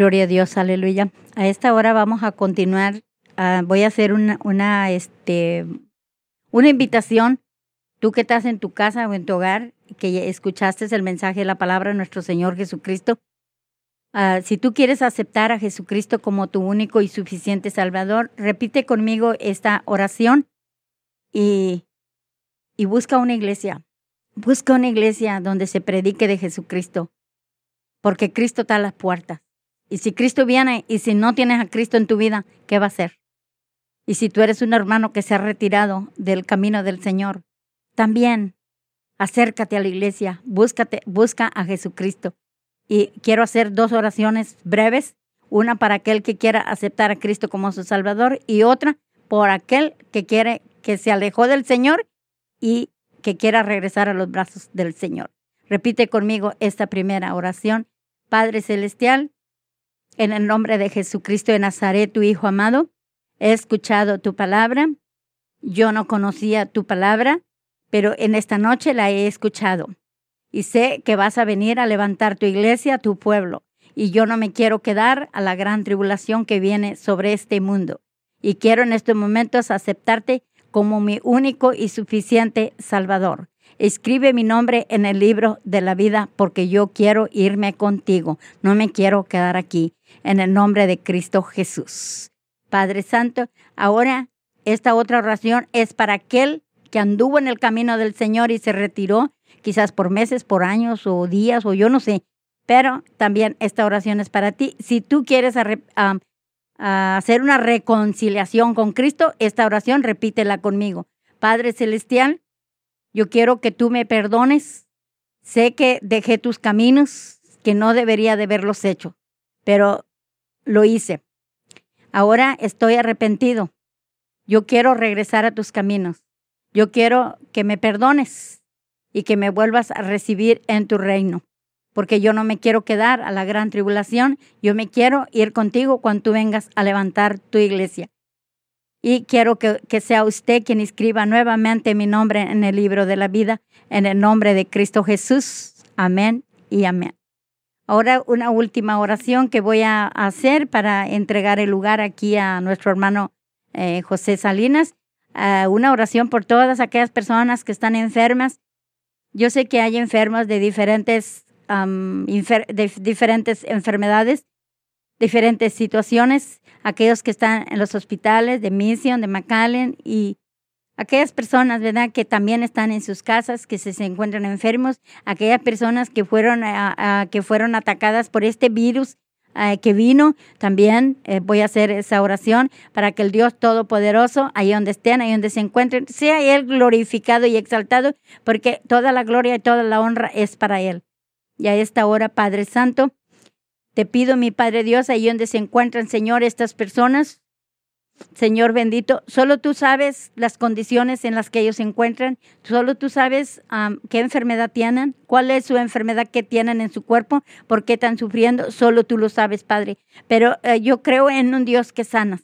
Gloria a Dios, aleluya. A esta hora vamos a continuar. ah, voy a hacer una, una, este, una invitación. Tú que estás en tu casa o en tu hogar, que escuchaste el mensaje de la palabra de nuestro Señor Jesucristo. ah, si tú quieres aceptar a Jesucristo como tu único y suficiente Salvador, repite conmigo esta oración y, y busca una iglesia. Busca una iglesia donde se predique de Jesucristo, porque Cristo está a las puertas. Y si Cristo viene y si no tienes a Cristo en tu vida, ¿qué va a hacer? Y si tú eres un hermano que se ha retirado del camino del Señor, también acércate a la iglesia, búscate, busca a Jesucristo. Y quiero hacer dos oraciones breves, una para aquel que quiera aceptar a Cristo como su Salvador y otra por aquel que quiere que se alejó del Señor y que quiera regresar a los brazos del Señor. Repite conmigo esta primera oración. Padre Celestial, en el nombre de Jesucristo de Nazaret, tu Hijo amado, he escuchado tu palabra. Yo no conocía tu palabra, pero en esta noche la he escuchado. Y sé que vas a venir a levantar tu iglesia, tu pueblo. Y yo no me quiero quedar a la gran tribulación que viene sobre este mundo. Y quiero en estos momentos aceptarte como mi único y suficiente Salvador. Escribe mi nombre en el libro de la vida porque yo quiero irme contigo. No me quiero quedar aquí. En el nombre de Cristo Jesús. Padre Santo, ahora esta otra oración es para aquel que anduvo en el camino del Señor y se retiró, quizás por meses, por años o días o yo no sé. Pero también esta oración es para ti. Si tú quieres hacer una reconciliación con Cristo, esta oración repítela conmigo. Padre Celestial, yo quiero que tú me perdones. Sé que dejé tus caminos, que no debería de haberlos hecho, pero lo hice. Ahora estoy arrepentido. Yo quiero regresar a tus caminos. Yo quiero que me perdones y que me vuelvas a recibir en tu reino, porque yo no me quiero quedar a la gran tribulación, yo me quiero ir contigo cuando tú vengas a levantar tu iglesia. Y quiero que, que sea usted quien escriba nuevamente mi nombre en el libro de la vida, en el nombre de Cristo Jesús. Amén y amén. Ahora una última oración que voy a hacer para entregar el lugar aquí a nuestro hermano eh, José Salinas. Ah, una oración por todas aquellas personas que están enfermas. Yo sé que hay enfermos de diferentes, de diferentes enfermedades, diferentes situaciones, aquellos que están en los hospitales de Mission, de McAllen y aquellas personas, ¿verdad?, que también están en sus casas, que se, encuentran enfermos, aquellas personas que fueron, que fueron atacadas por este virus ah, que vino, también eh, voy a hacer esa oración para que el Dios Todopoderoso, ahí donde estén, ahí donde se encuentren, sea Él glorificado y exaltado, porque toda la gloria y toda la honra es para Él. Y a esta hora, Padre Santo, te pido, mi Padre Dios, ahí donde se encuentran, Señor, estas personas, Señor bendito, solo tú sabes las condiciones en las que ellos se encuentran, solo tú sabes qué enfermedad tienen, cuál es su enfermedad que tienen en su cuerpo, por qué están sufriendo, solo tú lo sabes, Padre. Pero eh, yo creo en un Dios que sana.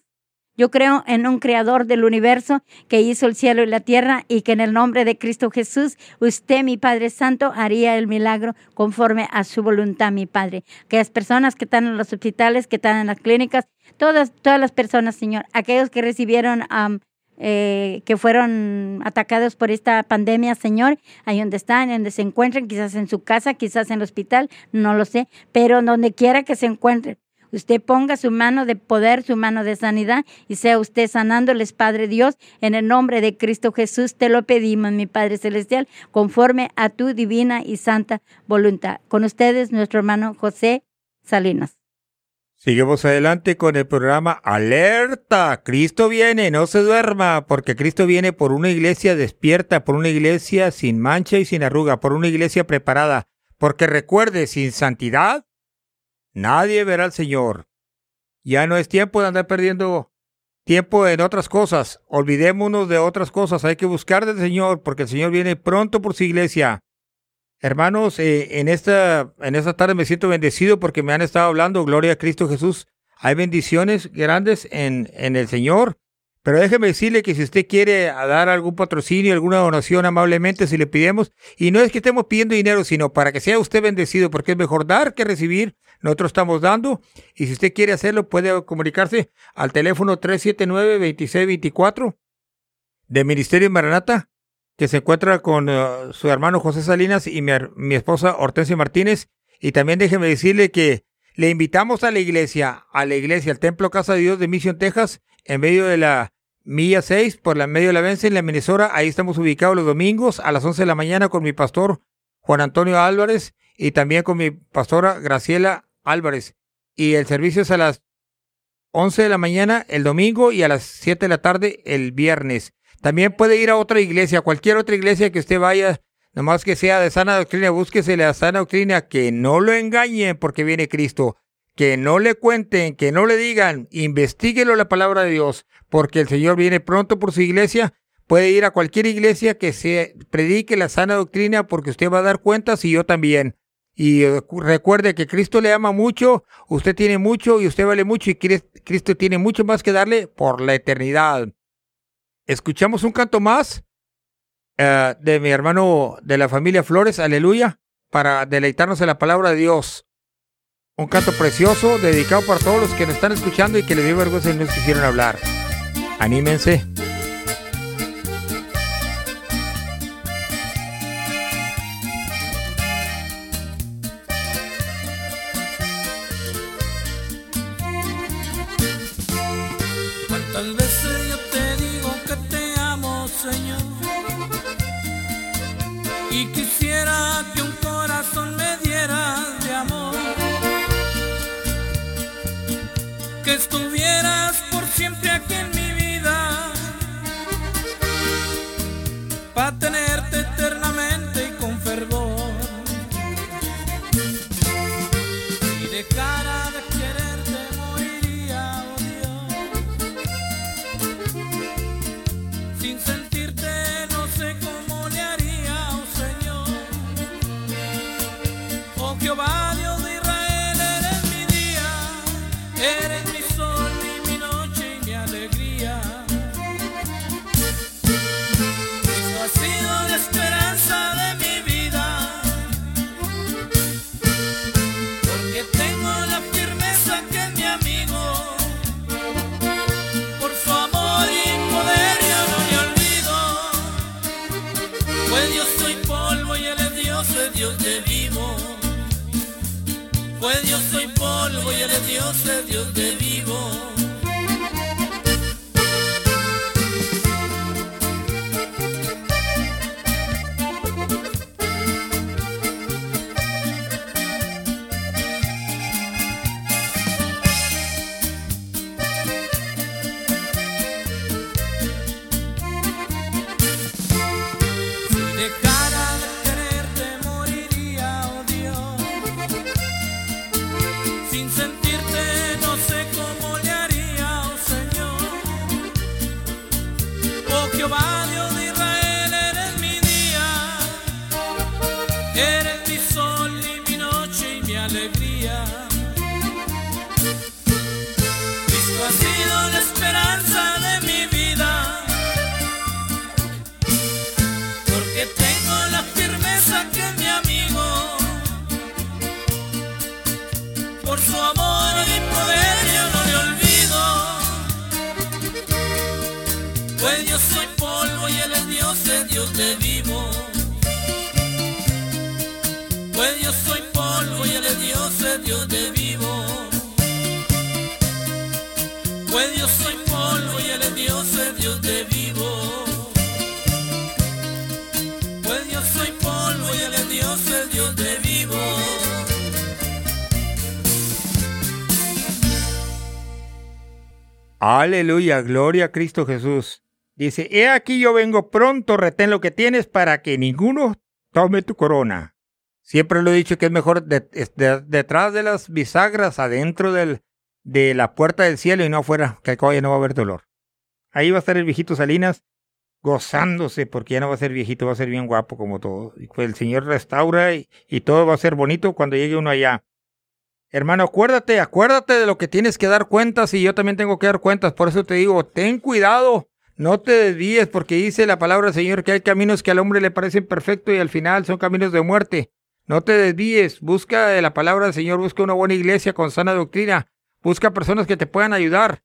Yo creo en un creador del universo que hizo el cielo y la tierra y que en el nombre de Cristo Jesús, usted, mi Padre Santo, haría el milagro conforme a su voluntad, mi Padre. Que las personas que están en los hospitales, que están en las clínicas, todas, todas las personas, Señor, aquellos que recibieron, am, eh, que fueron atacados por esta pandemia, Señor, ahí donde están, donde se encuentren, quizás en su casa, quizás en el hospital, no lo sé, pero donde quiera que se encuentren. Usted ponga su mano de poder, su mano de sanidad y sea usted sanándoles, Padre Dios, en el nombre de Cristo Jesús. Te lo pedimos, mi Padre Celestial, conforme a tu divina y santa voluntad. Con ustedes, nuestro hermano José Salinas. Seguimos adelante con el programa Alerta. Cristo viene, no se duerma, porque Cristo viene por una iglesia despierta, por una iglesia sin mancha y sin arruga, por una iglesia preparada. Porque recuerde, sin santidad, nadie verá al Señor. Ya no es tiempo de andar perdiendo tiempo en otras cosas. Olvidémonos de otras cosas. Hay que buscar del Señor, porque el Señor viene pronto por su iglesia. Hermanos, eh, en, esta, en esta tarde me siento bendecido porque me han estado hablando, gloria a Cristo Jesús. Hay bendiciones grandes en, en el Señor, Pero déjeme decirle que si usted quiere dar algún patrocinio, alguna donación amablemente, si le pidemos, y no es que estemos pidiendo dinero, sino para que sea usted bendecido, porque es mejor dar que recibir. Nosotros estamos dando, y si usted quiere hacerlo, puede comunicarse al teléfono 379-2624 de Ministerio Maranata, que se encuentra con uh, su hermano José Salinas y mi, mi esposa Hortensia Martínez. Y también déjeme decirle que le invitamos a la iglesia, a la iglesia, al Templo Casa de Dios de Mission, Texas, en medio de la Milla 6 por la medio de la Vence en la Minnesota. Ahí estamos ubicados los domingos a las 11 de la mañana con mi pastor Juan Antonio Álvarez y también con mi pastora Graciela Álvarez. Y el servicio es a las 11 de la mañana el domingo y a las 7 de la tarde el viernes. También puede ir a otra iglesia, cualquier otra iglesia que usted vaya, nomás que sea de sana doctrina, búsquese la sana doctrina, que no lo engañen porque viene Cristo que no le cuenten, que no le digan, investiguelo la palabra de Dios, porque el Señor viene pronto por su iglesia. Puede ir a cualquier iglesia que se predique la sana doctrina porque usted va a dar cuentas y yo también. Y eh, recuerde que Cristo le ama mucho, usted tiene mucho y usted vale mucho y Cristo tiene mucho más que darle por la eternidad. Escuchamos un canto más uh, de mi hermano de la familia Flores, aleluya, para deleitarnos en la palabra de Dios. Un canto precioso dedicado para todos los que nos están escuchando y que les dio vergüenza y no quisieron hablar. Anímense. Y él es Dios, Aleluya, gloria a Cristo Jesús. Dice, he aquí yo vengo pronto, retén lo que tienes para que ninguno tome tu corona. Siempre lo he dicho que es mejor de- de- detrás de las bisagras, adentro del, de la puerta del cielo y no afuera, que acá ya no va a haber dolor. Ahí va a estar el viejito Salinas gozándose, porque ya no va a ser viejito, va a ser bien guapo como todo. Pues el Señor restaura y, y todo va a ser bonito cuando llegue uno allá. Hermano, acuérdate, acuérdate de lo que tienes que dar cuentas y yo también tengo que dar cuentas. Por eso te digo, ten cuidado, no te desvíes, porque dice la palabra del Señor que hay caminos que al hombre le parecen perfectos y al final son caminos de muerte. No te desvíes, busca de la palabra del Señor, busca una buena iglesia con sana doctrina, busca personas que te puedan ayudar.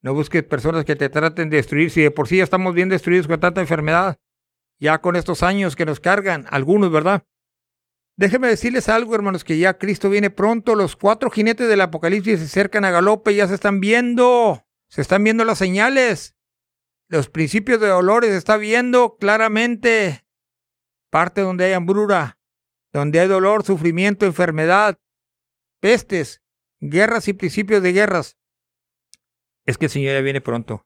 No busques personas que te traten de destruir. Si de por sí ya estamos bien destruidos con tanta enfermedad, ya con estos años que nos cargan, algunos, ¿verdad? Déjenme decirles algo, hermanos, que ya Cristo viene pronto. Los cuatro jinetes del Apocalipsis se acercan a galope, ya se están viendo. Se están viendo las señales. Los principios de dolores se está viendo claramente. Parte donde hay hambrura, donde hay dolor, sufrimiento, enfermedad, pestes, guerras y principios de guerras. Es que el Señor ya viene pronto.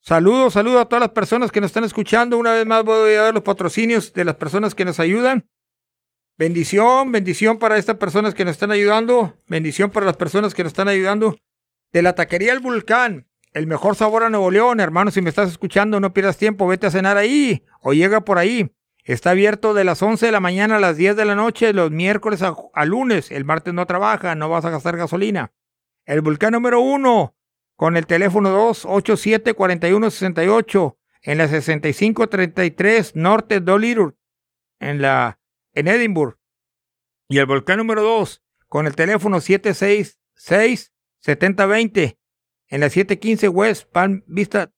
Saludos, saludos a todas las personas que nos están escuchando. Una vez más voy a dar los patrocinios de las personas que nos ayudan. Bendición, bendición para estas personas que nos están ayudando. Bendición para las personas que nos están ayudando. De la taquería El Vulcán. El mejor sabor a Nuevo León, hermano. Si me estás escuchando, no pierdas tiempo. Vete a cenar ahí o llega por ahí. Está abierto de las 11 de la mañana a las 10 de la noche, los miércoles a, lunes. El martes no trabaja, no vas a gastar gasolina. El Vulcán número uno, con el teléfono 287-4168, en la 6533 Norte Dolittle, en la en Edinburgh. Y el volcán número 2 con el teléfono 766-7020 en la 715 West Palm Vista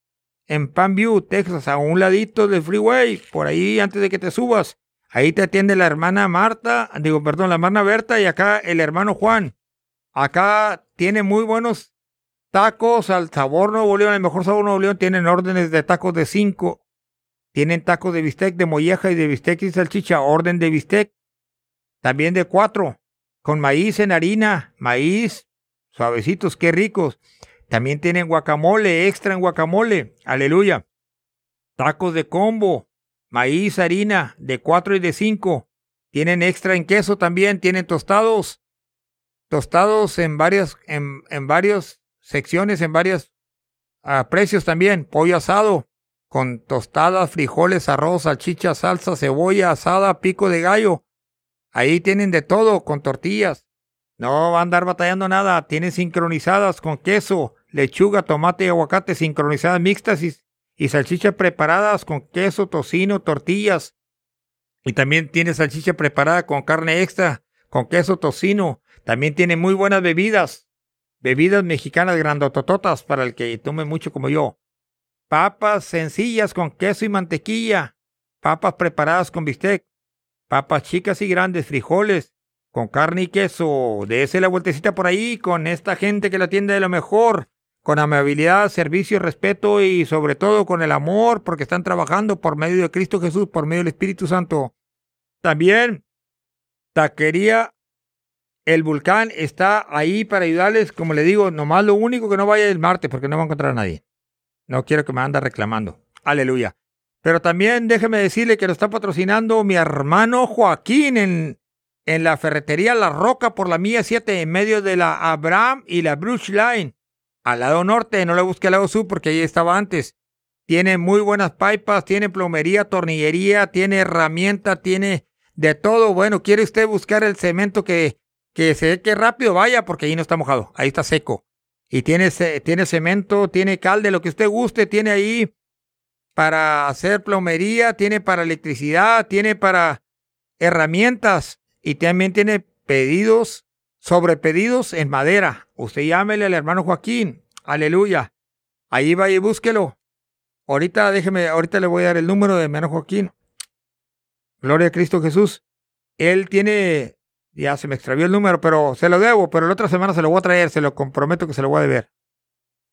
en Palm View, Texas, a un ladito del freeway, por ahí antes de que te subas. Ahí te atiende la hermana Marta, digo, perdón, la hermana Berta y acá el hermano Juan. Acá tiene muy buenos tacos al sabor Nuevo León, el mejor sabor Nuevo León. Tienen órdenes de tacos de 5 tienen tacos de bistec de molleja y de bistec y salchicha, orden de bistec. También de cuatro, con maíz en harina, maíz, suavecitos, qué ricos. También tienen guacamole, extra en guacamole, aleluya. Tacos de combo, maíz, harina, de cuatro y de cinco. Tienen extra en queso también, tienen tostados. Tostados en varias, en, en varias secciones, en varios ah, precios también. Pollo asado, con tostadas, frijoles, arroz, salchicha, salsa, cebolla, asada, pico de gallo. Ahí tienen de todo, con tortillas. No va a andar batallando nada, tienen sincronizadas con queso, lechuga, tomate y aguacate, sincronizadas mixtas y, y salchichas preparadas con queso, tocino, tortillas. Y también tiene salchicha preparada con carne extra, con queso, tocino. También tiene muy buenas bebidas. Bebidas mexicanas grandotototas para el que tome mucho como yo papas sencillas con queso y mantequilla, papas preparadas con bistec, papas chicas y grandes, frijoles, con carne y queso. Dese la vueltecita por ahí con esta gente que la atiende de lo mejor, con amabilidad, servicio, respeto y sobre todo con el amor, porque están trabajando por medio de Cristo Jesús, por medio del Espíritu Santo. También, taquería el volcán está ahí para ayudarles, como le digo, nomás lo único que no vaya el martes, porque no va a encontrar a nadie. No quiero que me anda reclamando. Aleluya. Pero también déjeme decirle que lo está patrocinando mi hermano Joaquín en, en la ferretería La Roca por la mía 7 en medio de la Abraham y la Bruce Line. Al lado norte, no le busque al lado sur porque ahí estaba antes. Tiene muy buenas pipas, tiene plomería, tornillería, tiene herramienta, tiene de todo. Bueno, quiere usted buscar el cemento que, que se que rápido vaya porque ahí no está mojado, ahí está seco. Y tiene, tiene cemento, tiene calde, lo que usted guste, tiene ahí para hacer plomería, tiene para electricidad, tiene para herramientas y también tiene pedidos, sobre pedidos en madera. Usted llámele al hermano Joaquín. Aleluya. Ahí vaya y búsquelo. Ahorita déjeme, ahorita le voy a dar el número de hermano Joaquín. Gloria a Cristo Jesús. Él tiene ya se me extravió el número, pero se lo debo, pero la otra semana se lo voy a traer, se lo comprometo que se lo voy a deber.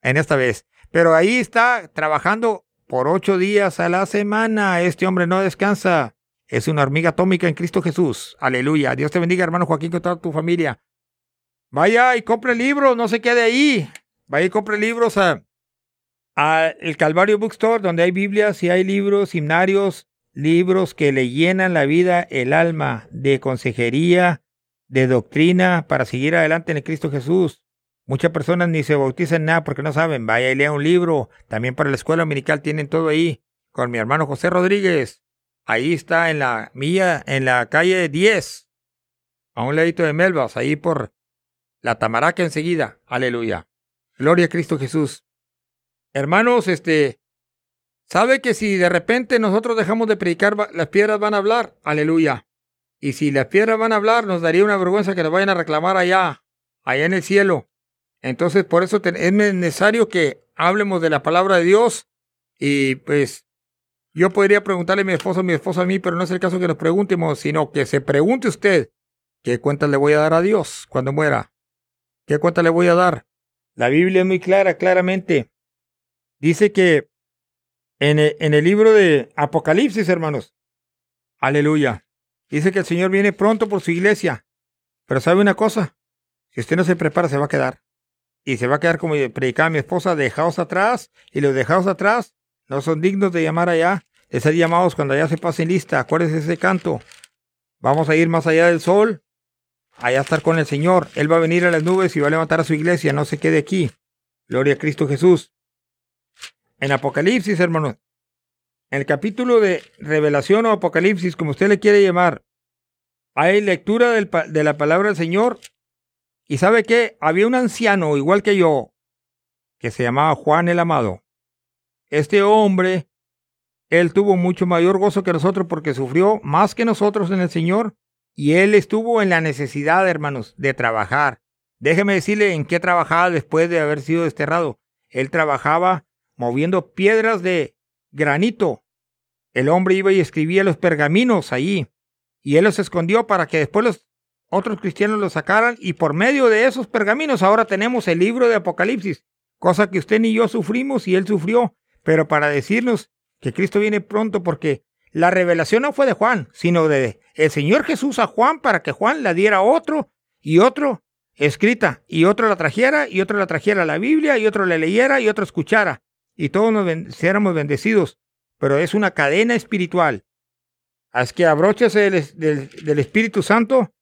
En esta vez. Pero ahí está trabajando por ocho días a la semana. Este hombre no descansa. Es una hormiga atómica en Cristo Jesús. Aleluya. Dios te bendiga, hermano Joaquín, con toda tu familia. Vaya y compre libros, no se quede ahí. Vaya y compre libros a, el Calvario Bookstore, donde hay Biblias y hay libros, himnarios, libros que le llenan la vida, el alma, de consejería, de doctrina para seguir adelante en Cristo Jesús. Muchas personas ni se bautizan nada porque no saben. Vaya y lea un libro. También para la escuela dominical tienen todo ahí. Con mi hermano José Rodríguez. Ahí está en la mía, en la calle 10. A un ladito de Melvas, ahí por la tamaraca enseguida. Aleluya. Gloria a Cristo Jesús. Hermanos, este, ¿sabe que si de repente nosotros dejamos de predicar, las piedras van a hablar? Aleluya. Y si las piedras van a hablar, nos daría una vergüenza que nos vayan a reclamar allá, allá en el cielo. Entonces, por eso es necesario que hablemos de la palabra de Dios. Y pues, yo podría preguntarle a mi esposo, a mi esposo a mí, pero no es el caso que nos preguntemos, sino que se pregunte usted, ¿qué cuentas le voy a dar a Dios cuando muera? ¿Qué cuenta le voy a dar? La Biblia es muy clara, claramente. Dice que en el, en el libro de Apocalipsis, hermanos, aleluya, dice que el Señor viene pronto por su iglesia. Pero ¿sabe una cosa? Si usted no se prepara, se va a quedar. Y se va a quedar como predicaba mi esposa, dejados atrás, y los dejados atrás no son dignos de llamar allá, de ser llamados cuando allá se pasen lista. Acuérdese ese canto. Vamos a ir más allá del sol, allá estar con el Señor. Él va a venir a las nubes y va a levantar a su iglesia, no se quede aquí. Gloria a Cristo Jesús. En Apocalipsis, hermanos, en el capítulo de Revelación o Apocalipsis, como usted le quiere llamar, hay lectura de la palabra del Señor. Y sabe que había un anciano, igual que yo, que se llamaba Juan el Amado. Este hombre, él tuvo mucho mayor gozo que nosotros porque sufrió más que nosotros en el Señor y él estuvo en la necesidad, hermanos, de trabajar. Déjeme decirle en qué trabajaba después de haber sido desterrado. Él trabajaba moviendo piedras de granito. El hombre iba y escribía los pergaminos ahí. Y él los escondió para que después los otros cristianos los sacaran. Y por medio de esos pergaminos ahora tenemos el libro de Apocalipsis. Cosa que usted ni yo sufrimos y él sufrió. Pero para decirnos que Cristo viene pronto porque la revelación no fue de Juan, sino de el Señor Jesús a Juan para que Juan la diera a otro y otro escrita y otro la trajera y otro la trajera a la Biblia y otro la leyera y otro escuchara y todos nos ben- bendecidos. Pero es una cadena espiritual. Así que abróchese del, del, del Espíritu Santo,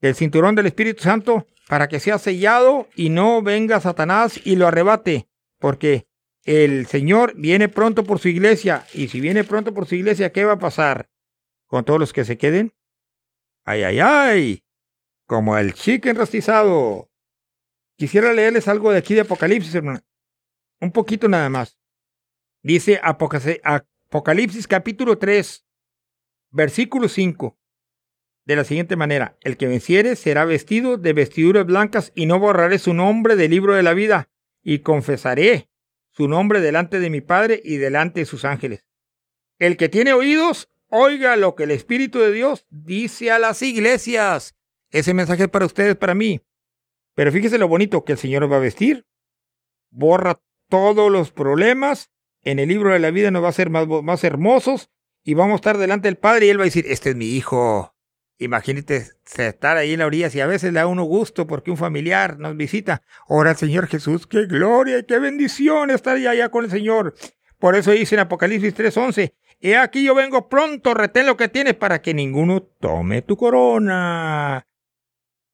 del cinturón del Espíritu Santo, para que sea sellado y no venga Satanás y lo arrebate, porque el Señor viene pronto por su iglesia, y si viene pronto por su iglesia, ¿qué va a pasar? ¿Con todos los que se queden? ¡Ay, ay, ay! Como el chicken rostizado. Quisiera leerles algo de aquí de Apocalipsis, hermano. Un poquito nada más. Dice Apoca- Apocalipsis capítulo 3, versículo 5. De la siguiente manera, el que venciere será vestido de vestiduras blancas y no borraré su nombre del libro de la vida y confesaré su nombre delante de mi Padre y delante de sus ángeles. El que tiene oídos, oiga lo que el Espíritu de Dios dice a las iglesias. Ese mensaje es para ustedes, para mí. Pero fíjese lo bonito que el Señor va a vestir. Borra todos los problemas. En el libro de la vida nos va a ser más, más hermosos. Y vamos a estar delante del Padre y Él va a decir, este es mi hijo. Imagínate estar ahí en la orilla. Si a veces le da uno gusto porque un familiar nos visita. Ora al Señor Jesús, qué gloria y qué bendición estar allá, allá con el Señor. Por eso dice en Apocalipsis 3:11, He aquí yo vengo pronto, retén lo que tienes para que ninguno tome tu corona.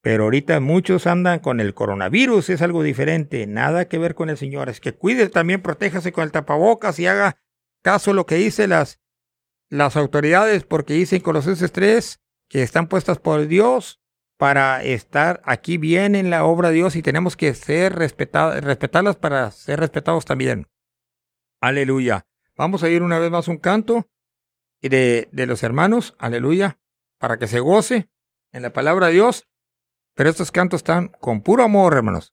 Pero ahorita muchos andan con el coronavirus, es algo diferente, nada que ver con el Señor. Es que cuide también, protéjase con el tapabocas y haga caso a lo que dicen las, las autoridades, porque dicen Colosenses 3 que están puestas por Dios para estar aquí bien en la obra de Dios y tenemos que ser respetadas, respetarlas para ser respetados también. Aleluya. Vamos a ir una vez más un canto de, de los hermanos, aleluya, para que se goce en la palabra de Dios. Pero estos cantos están con puro amor, hermanos.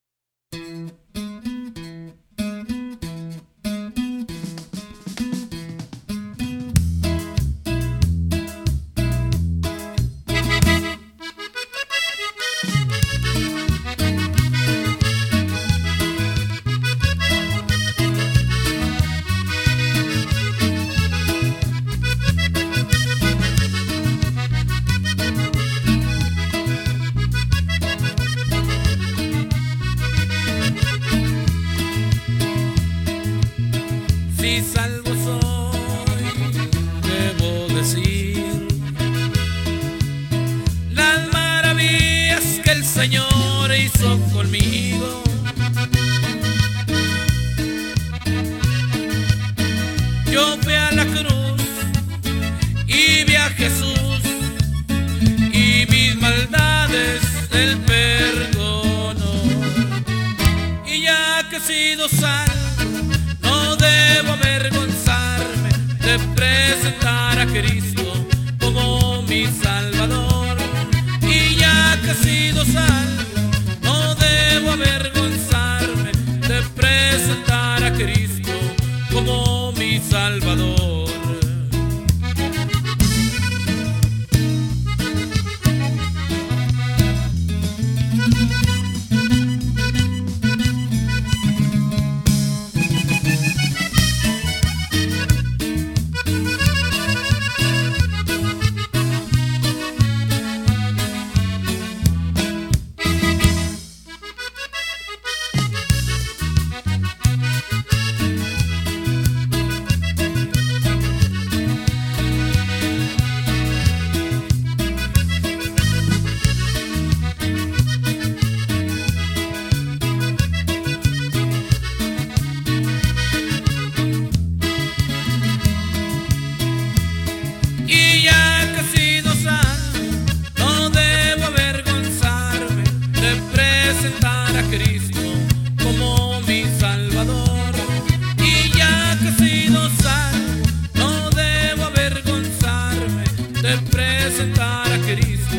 Presentar a Cristo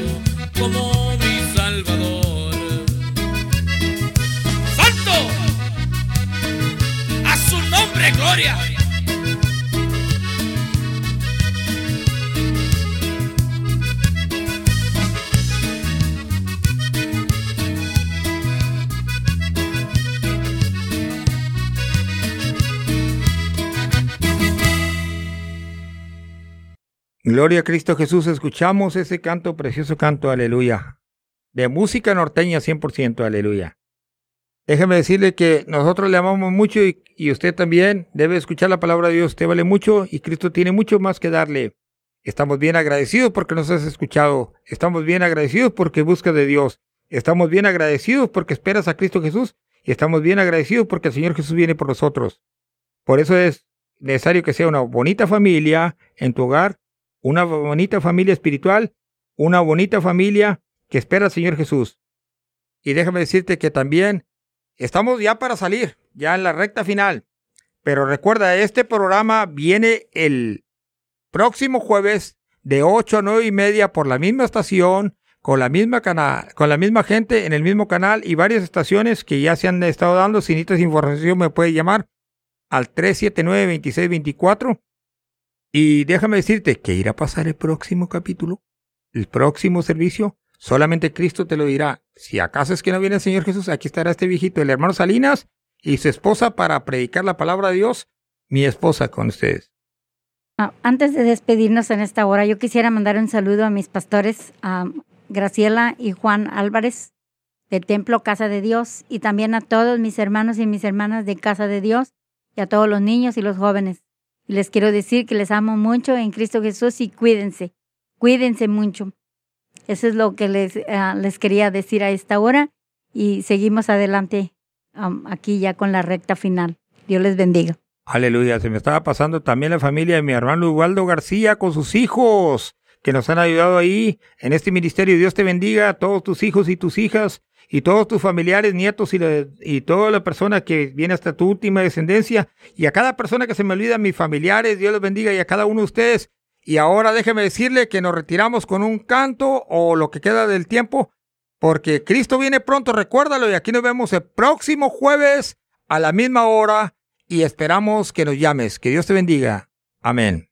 como mi Salvador. ¡Santo! ¡A su nombre, gloria! Gloria a Cristo Jesús, escuchamos ese canto, precioso canto, aleluya. De música norteña 100%, aleluya. Déjeme decirle que nosotros le amamos mucho y, usted también debe escuchar la palabra de Dios. Usted vale mucho y Cristo tiene mucho más que darle. Estamos bien agradecidos porque nos has escuchado. Estamos bien agradecidos porque buscas de Dios. Estamos bien agradecidos porque esperas a Cristo Jesús. Y estamos bien agradecidos porque el Señor Jesús viene por nosotros. Por eso es necesario que sea una bonita familia en tu hogar, una bonita familia espiritual, una bonita familia que espera al Señor Jesús. Y déjame decirte que también estamos ya para salir, ya en la recta final. Pero recuerda, este programa viene el próximo jueves de 8 a 9 y media por la misma estación, con la misma canal, con la misma gente en el mismo canal y varias estaciones que ya se han estado dando. Si necesitas información me puede llamar al 379-2624. Y déjame decirte que irá a pasar el próximo capítulo, el próximo servicio. Solamente Cristo te lo dirá. Si acaso es que no viene el Señor Jesús, aquí estará este viejito, el hermano Salinas y su esposa para predicar la palabra de Dios, mi esposa con ustedes. Ah, Antes de despedirnos en esta hora, yo quisiera mandar un saludo a mis pastores, a Graciela y Juan Álvarez del Templo Casa de Dios y también a todos mis hermanos y mis hermanas de Casa de Dios y a todos los niños y los jóvenes. Les quiero decir que les amo mucho en Cristo Jesús y cuídense, cuídense mucho. Eso es lo que les, ah, les quería decir a esta hora y seguimos adelante am, aquí ya con la recta final. Dios les bendiga. Aleluya, se me estaba pasando también la familia de mi hermano Ubaldo García con sus hijos que nos han ayudado ahí en este ministerio. Dios te bendiga a todos tus hijos y tus hijas y todos tus familiares, nietos y, y toda la persona que viene hasta tu última descendencia y a cada persona que se me olvida, mis familiares, Dios los bendiga y a cada uno de ustedes. Y ahora déjeme decirle que nos retiramos con un canto o lo que queda del tiempo, porque Cristo viene pronto, recuérdalo, y aquí nos vemos el próximo jueves a la misma hora y esperamos que nos llames. Que Dios te bendiga. Amén.